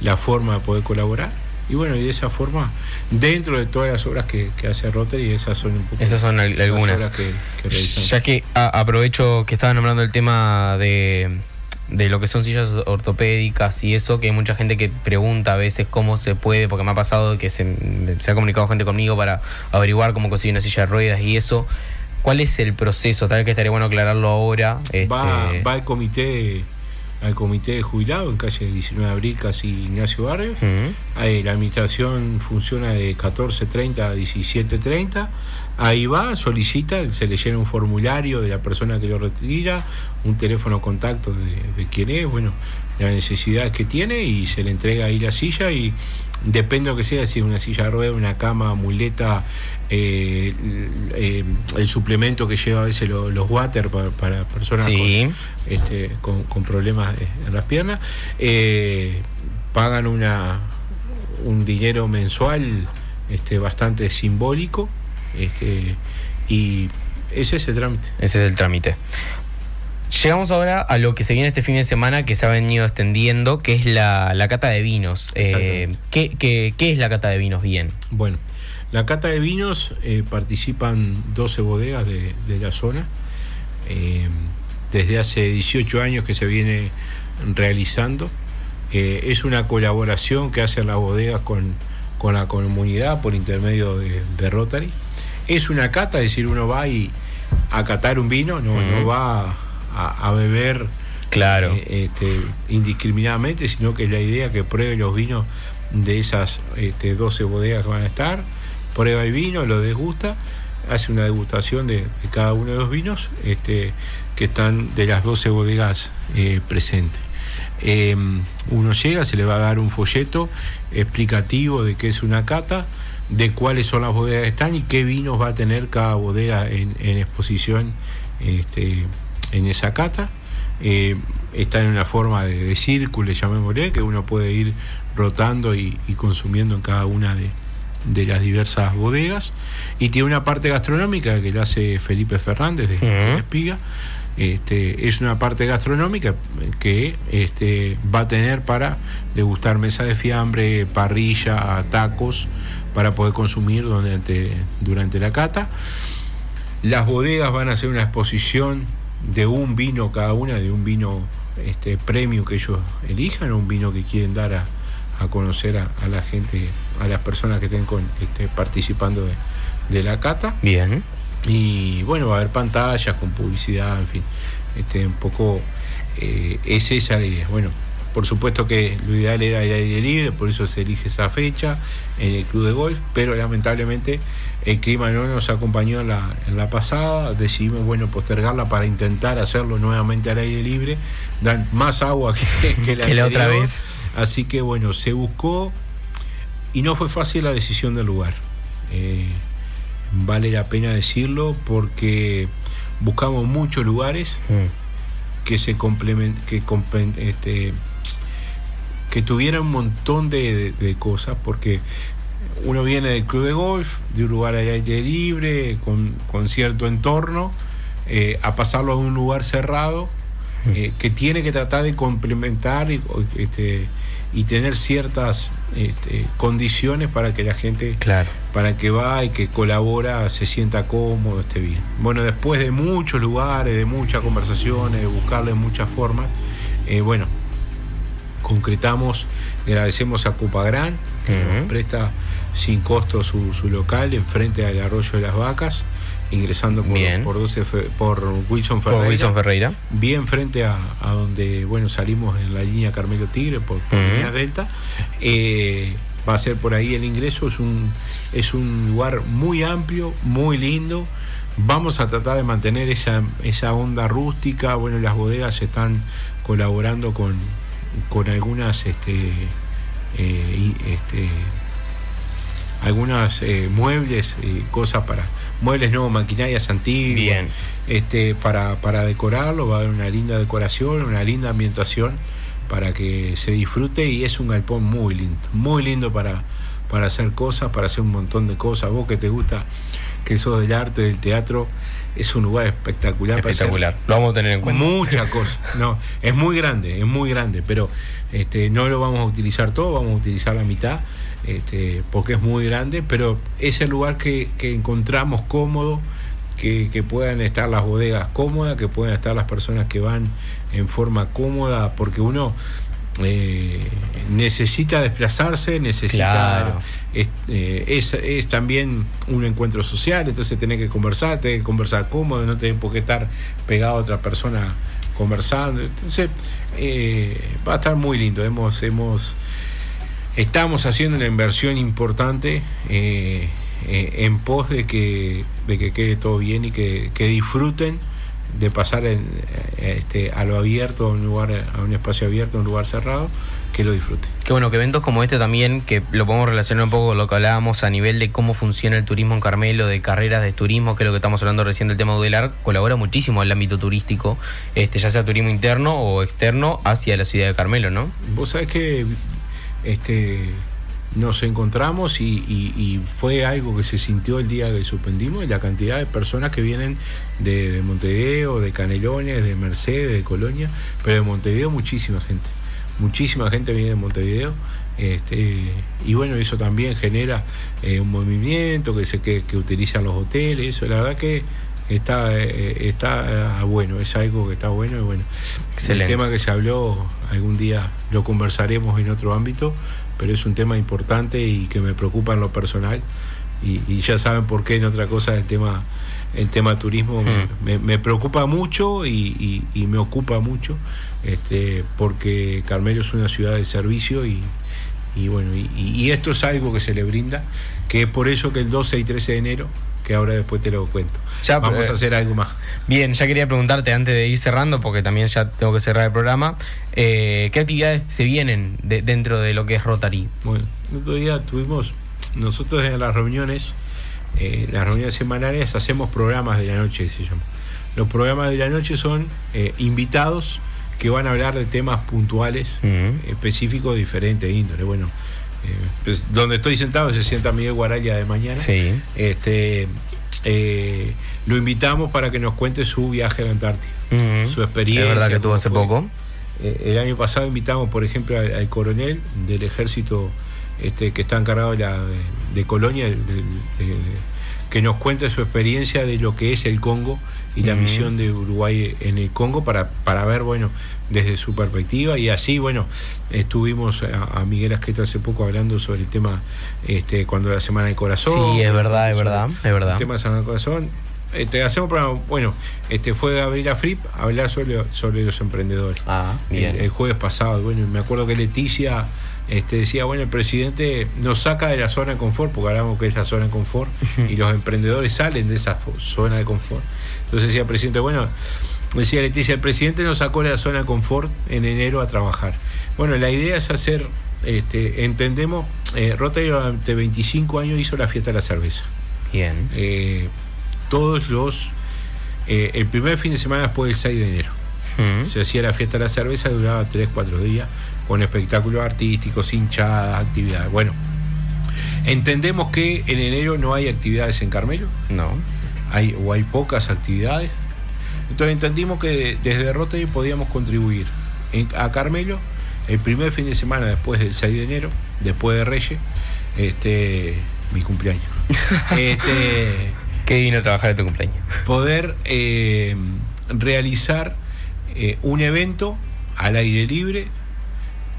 la forma de poder colaborar. Y bueno, y de esa forma, dentro de todas las obras que, que hace Rotary, esas son un poco Esas son al- las algunas. obras que, que. Ya que a- aprovecho que estaban hablando del tema de, de lo que son sillas ortopédicas y eso, que hay mucha gente que pregunta a veces cómo se puede, porque me ha pasado que se, se ha comunicado gente conmigo para averiguar cómo conseguir una silla de ruedas y eso. ¿Cuál es el proceso? Tal vez que estaría bueno aclararlo ahora. va, este, va al comité al comité de jubilado en calle 19 de abril casi Ignacio Barrios. Ahí la administración funciona de 14.30 a 17.30 ahí va solicita se le llena un formulario de la persona que lo retira un teléfono contacto de, de quién es bueno las necesidades que tiene y se le entrega ahí la silla y depende de lo que sea si es una silla de ruedas una cama muleta eh, eh, el suplemento que lleva a veces lo- los water para, para personas Sí. con, este, con, con problemas eh, en las piernas, eh, pagan una, un dinero mensual este, bastante simbólico este, y ese es el trámite. Ese es el trámite. Llegamos ahora a lo que se viene este fin de semana que se ha venido extendiendo, que es la, la cata de vinos. Eh. ¿qué, qué, qué es la cata de vinos bien? Bueno, La cata de vinos eh, participan 12 bodegas de, de la zona. Eh, desde hace 18 años que se viene realizando. Es una colaboración que hacen las bodegas con, con la comunidad por intermedio de, de Rotary. Es una cata, es decir, uno va y a catar un vino, no, va a, a beber Claro. eh, este, indiscriminadamente, sino que la idea que pruebe los vinos de esas este, 12 bodegas que van a estar, prueba el vino, lo desgusta, hace una degustación de, de cada uno de los vinos este, que están de las 12 bodegas eh, presentes. Eh, uno llega, se le va a dar un folleto explicativo de qué es una cata, de cuáles son las bodegas que están y qué vinos va a tener cada bodega en, en exposición este, en esa cata. Eh, está en una forma de, de círculo, llamémosle, que uno puede ir rotando y, y consumiendo en cada una de, de las diversas bodegas. Y tiene una parte gastronómica que la hace Felipe Fernández de, Espiga. Este, es una parte gastronómica que este, va a tener para degustar mesa de fiambre, parrilla, tacos, para poder consumir durante, durante la cata. Las bodegas van a hacer una exposición de un vino cada una, de un vino este, premium que ellos elijan, o un vino que quieren dar a, a conocer a, a la gente, a las personas que estén con, este, participando de, de la cata. Bien. Y bueno, va a haber pantallas con publicidad, en fin. Este, un poco eh, es esa la idea. Bueno, por supuesto que lo ideal era el aire libre, por eso se elige esa fecha en el club de golf, pero lamentablemente el clima no nos acompañó en la, en la pasada, decidimos bueno postergarla para intentar hacerlo nuevamente al aire libre, dan más agua que, [LAUGHS] que la, [LAUGHS] Que la otra vez. Así que bueno, se buscó y no fue fácil la decisión del lugar. Eh, vale la pena decirlo porque buscamos muchos lugares Mm. que se complemen, que compen- este, que tuvieran un montón de, de- de cosas porque uno viene del club de golf de un lugar al aire libre con, con cierto entorno eh, a pasarlo a un lugar cerrado eh, que tiene que tratar de complementar y, este, y tener ciertas este, condiciones para que la gente Claro. para que va y que colabora se sienta cómodo, esté bien. Bueno, después de muchos lugares, de muchas conversaciones, de buscarle muchas formas, eh, bueno, concretamos, agradecemos a Cupagran, que nos presta sin costo su, su local enfrente del arroyo de las vacas, ingresando por, por, 12 fe- por Wilson Por Ferreira. Wilson Ferreira. bien frente a, a donde bueno salimos en la línea Carmelo Tigre por, por línea Delta. Eh, va a ser por ahí el ingreso es un es un lugar muy amplio muy lindo. Vamos a tratar de mantener esa, esa onda rústica. Bueno las bodegas están colaborando con, con algunas este, eh, este algunas eh, muebles y cosas para muebles no maquinarias antiguas Bien. este para, para decorarlo va a haber una linda decoración una linda ambientación para que se disfrute y es un galpón muy lindo muy lindo para para hacer cosas para hacer un montón de cosas vos que te gusta que sos del arte del teatro es un lugar espectacular para Espectacular. Lo vamos a tener en cuenta. Muchas [LAUGHS] cosas. No, es muy grande, es muy grande, pero este, no lo vamos a utilizar todo, vamos a utilizar la mitad, este, porque es muy grande, pero es el lugar que, que encontramos cómodo, que, que puedan estar las bodegas cómodas, que puedan estar las personas que van en forma cómoda, porque uno eh, necesita desplazarse, necesita Claro. es, eh, es, es también un encuentro social, entonces tenés que conversar, tenés que conversar cómodo, no tenés por qué estar pegado a otra persona conversando. Entonces, eh, va a estar muy lindo. Hemos, hemos, estamos haciendo una inversión importante eh, eh, en pos de que, de que quede todo bien y que, que disfruten de pasar en, eh, este, a lo abierto, a un lugar, a un espacio abierto, a un lugar cerrado, que lo disfruten. Qué bueno que eventos como este también, que lo podemos relacionar un poco con lo que hablábamos a nivel de cómo funciona el turismo en Carmelo, de carreras de turismo, que es lo que estamos hablando recién del tema Udelar, colabora muchísimo en el ámbito turístico, este, ya sea turismo interno o externo hacia la ciudad de Carmelo, ¿no? Vos sabés que este, nos encontramos y, y- y fue algo que se sintió el día que suspendimos, la cantidad de personas que vienen de, de Montevideo, de Canelones, de Mercedes, de Colonia, pero de Montevideo muchísima gente. muchísima gente viene de Montevideo. Este, y bueno, eso también genera eh, un movimiento que se que, que utilizan los hoteles, eso la verdad que está eh, está ah, bueno, es algo que está bueno y bueno. Excelente. El tema que se habló algún día lo conversaremos en otro ámbito, pero es un tema importante y que me preocupa en lo personal y, y ya saben por qué en otra cosa el tema el tema turismo me- Mm. me, me preocupa mucho y, y- y me ocupa mucho este porque Carmelo es una ciudad de servicio y, y bueno y, y esto es algo que se le brinda que es por eso que el 12 y 13 de enero que ahora después te lo cuento Ya, vamos eh, a hacer algo más Bien, ya quería preguntarte antes de ir cerrando, porque también ya tengo que cerrar el programa, eh, ¿qué actividades se vienen de- dentro de lo que es Rotary? Bueno, el otro día tuvimos, nosotros en las reuniones, eh, las reuniones semanales, hacemos programas de la noche, se llama. Los programas de la noche son eh, invitados que van a hablar de temas puntuales, Mm. específicos, diferentes índole. Bueno, pues, donde estoy sentado se sienta Miguel Guaraya de mañana. Sí. Este, eh, lo invitamos para que nos cuente su viaje a la Antártida, su experiencia. Es verdad que tuvo hace fue. poco. Eh, el año pasado invitamos, por ejemplo, al, al coronel del ejército este, que está encargado de, la- de- de Colonia, de- que nos cuente su experiencia de lo que es el Congo y la misión de Uruguay en el Congo para, para ver, bueno, desde su perspectiva. Y así, bueno, estuvimos a, a Miguel Asqueta hace poco hablando sobre el tema este, cuando la Semana del Corazón. Sí, es verdad, es verdad, es verdad. El tema de Semana del Corazón. Este, hacemos programa, bueno, este fue Gabriela Fripp a hablar sobre, sobre los emprendedores Ah, bien. el, el jueves pasado. Bueno, y me acuerdo que Leticia este, decía, bueno, el presidente nos saca de la zona de confort, porque hablamos que es la zona de confort, [LAUGHS] y los emprendedores salen de esa zona de confort. Entonces decía el presidente, bueno, decía Leticia, el presidente nos sacó de la zona de confort en enero a trabajar. Bueno, la idea es hacer, este, entendemos, eh, Rotary durante 25 años hizo la fiesta de la cerveza Bien. eh, todos los eh, el primer fin de semana después del 6 de enero Mm. se hacía la fiesta de la cerveza duraba 3 4 días con espectáculos artísticos hinchadas actividades bueno entendemos que en enero no hay actividades en Carmelo No. Hay o hay pocas actividades entonces entendimos que desde Rotary podíamos contribuir en- a Carmelo el primer fin de semana después del 6 de enero después de Reyes este mi cumpleaños [LAUGHS] este Qué vino a trabajar en tu cumpleaños. poder eh, realizar eh, un evento al aire libre,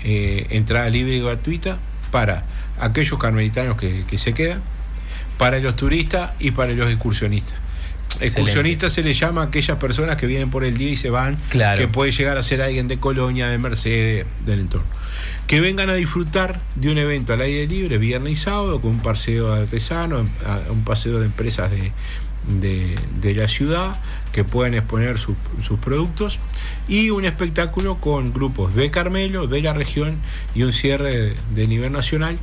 eh, entrada libre y gratuita para aquellos carmelitanos que, que se quedan, para los turistas y para los excursionistas. Excursionistas se les llama a aquellas personas que vienen por el día y se van, Claro. que puede llegar a ser alguien de Colonia, de Mercedes, del entorno. Que vengan a disfrutar de un evento al aire libre, viernes y sábado, con un paseo de artesanos, un paseo de empresas de, de- de la ciudad, que puedan exponer sus- sus productos, y un espectáculo con grupos de Carmelo, de la región, y un cierre de, de nivel nacional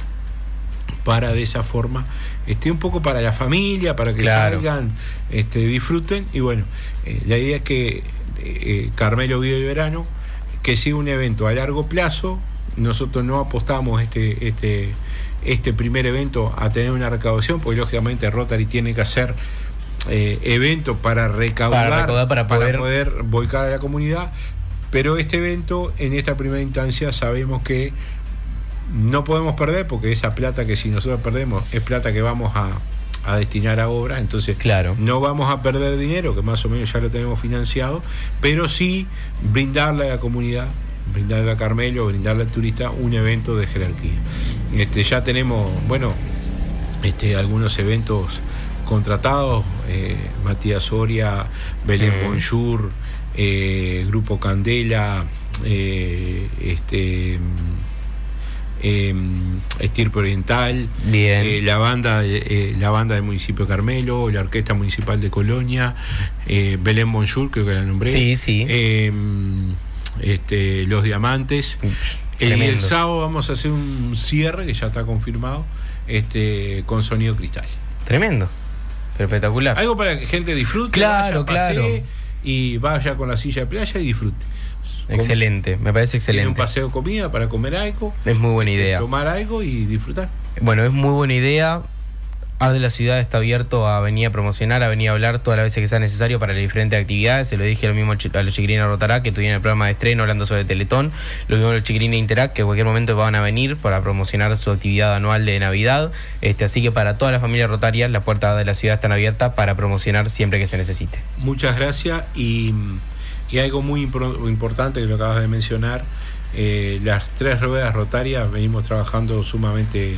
para de esa forma, este, un poco para la familia, para que Claro. salgan, este, disfruten. Y bueno, eh, la idea es que eh, Carmelo Vive el Verano, que sea un evento a largo plazo. Nosotros no apostamos este, este, este primer evento a tener una recaudación, porque lógicamente Rotary tiene que hacer eh, eventos para recaudar, Para recaudar, para poder- poder volcar a la comunidad. Pero este evento, en esta primera instancia, sabemos que no podemos perder porque esa plata que si nosotros perdemos es plata que vamos a, a destinar a obras, entonces Claro. no vamos a perder dinero, que más o menos ya lo tenemos financiado, pero sí brindarle a la comunidad, brindarle a Carmelo, brindarle al turista un evento de jerarquía. Este, ya tenemos, bueno, este, algunos eventos contratados, eh, Matías Soria, Belén Mm. Bonjour, eh, Grupo Candela, eh, este eh, Estirpe Oriental, Bien. eh, la banda eh, la banda del municipio de Carmelo, la orquesta municipal de Colonia, eh, Belén Bonjour, creo que la nombré. Sí, sí. Eh, este, Los Diamantes. Y Tremendo. el sábado vamos a hacer un cierre, que ya está confirmado, este, con sonido cristal. Tremendo. Espectacular. Algo para que gente disfrute, Claro, vaya, claro. Y vaya con la silla de playa y disfrute. Excelente, me parece Tiene un excelente. paseo de comida para comer algo, Es muy buena idea. tomar algo y disfrutar. Bueno, es muy buena idea. Ar de la Ciudad está abierto a venir a promocionar, a venir a hablar todas las veces que sea necesario para las diferentes actividades. Se lo dije lo mismo a los chiquirines Rotará, que tuvieron el programa de estreno hablando sobre Teletón. Lo mismo a los chiquirines de Interac, que en cualquier momento van a venir para promocionar su actividad anual de Navidad. Este, así que para todas las familias rotarias, las puertas de la ciudad están abiertas para promocionar siempre que se necesite. Muchas gracias y, y algo muy impor- importante que lo acabas de mencionar, eh, las tres ruedas rotarias venimos trabajando sumamente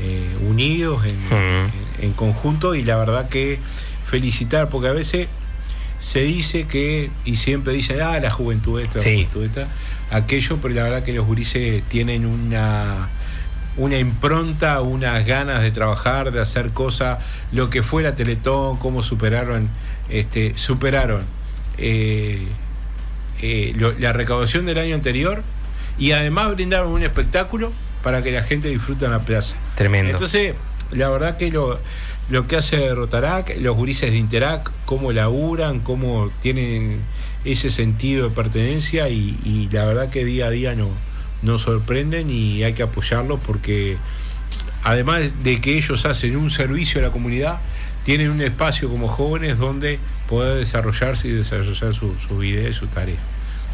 eh, unidos en, en- en conjunto y la verdad que felicitar, porque a veces se dice que, y siempre dicen, ah, la juventud esta, la Sí. juventud esta, aquello, pero la verdad que los gurises tienen una una impronta, unas ganas de trabajar, de hacer cosas, lo que fue la Teletón, cómo superaron, este, superaron eh, eh, lo- la recaudación del año anterior y además brindaron un espectáculo para que la gente disfrute en la plaza. Tremendo. Entonces, la verdad que lo, lo que hace Rotarac, los gurises de Interac, cómo laburan, cómo tienen ese sentido de pertenencia y, y la verdad que día a día no, nos sorprenden y hay que apoyarlos porque además de que ellos hacen un servicio a la comunidad, tienen un espacio como jóvenes donde poder desarrollarse y desarrollar su, su vida y su tarea.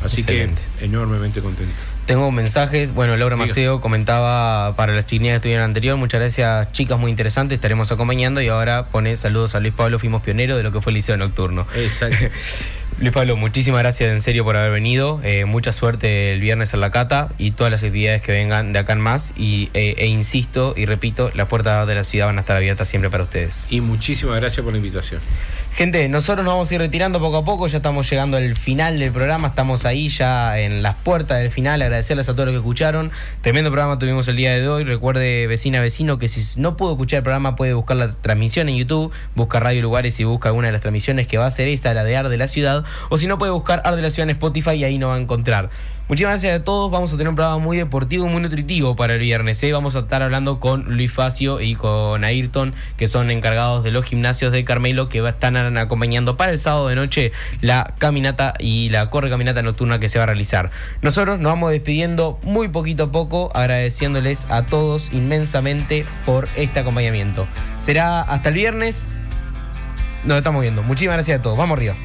Así Excelente. que enormemente contento. Tengo un mensaje, bueno, Laura Diga. Maceo comentaba para las chiquillas que estuvieron anterior, muchas gracias chicas, muy interesantes, estaremos acompañando y ahora pone saludos a Luis Pablo, fuimos pioneros de lo que fue el Liceo Nocturno. Exacto. [LAUGHS] Luis Pablo, muchísimas gracias en serio por haber venido, eh, mucha suerte el viernes en la cata y todas las actividades que vengan de acá en más y, eh, e insisto y repito, las puertas de la ciudad van a estar abiertas siempre para ustedes. y muchísimas gracias por la invitación. Gente, nosotros nos vamos a ir retirando poco a poco, ya estamos llegando al final del programa, estamos ahí ya en las puertas del final, agradecerles a todos los que escucharon. Tremendo programa tuvimos el día de hoy, recuerde vecina, vecino, que si no pudo escuchar el programa puede buscar la transmisión en YouTube, busca Radio Lugares y busca alguna de las transmisiones que va a ser esta, la de Ar de la Ciudad, o si no puede buscar Ar de la Ciudad en Spotify y ahí nos va a encontrar. Muchísimas gracias a todos. Vamos a tener un programa muy deportivo, muy nutritivo para el viernes. ¿eh? Vamos a estar hablando con Luis Facio y con Ayrton, que son encargados de los gimnasios de Carmelo, que están acompañando para el sábado de noche la caminata y la corre caminata nocturna que se va a realizar. Nosotros nos vamos despidiendo muy poquito a poco, agradeciéndoles a todos inmensamente por este acompañamiento. Será hasta el viernes. Nos estamos viendo. Muchísimas gracias a todos. Vamos arriba.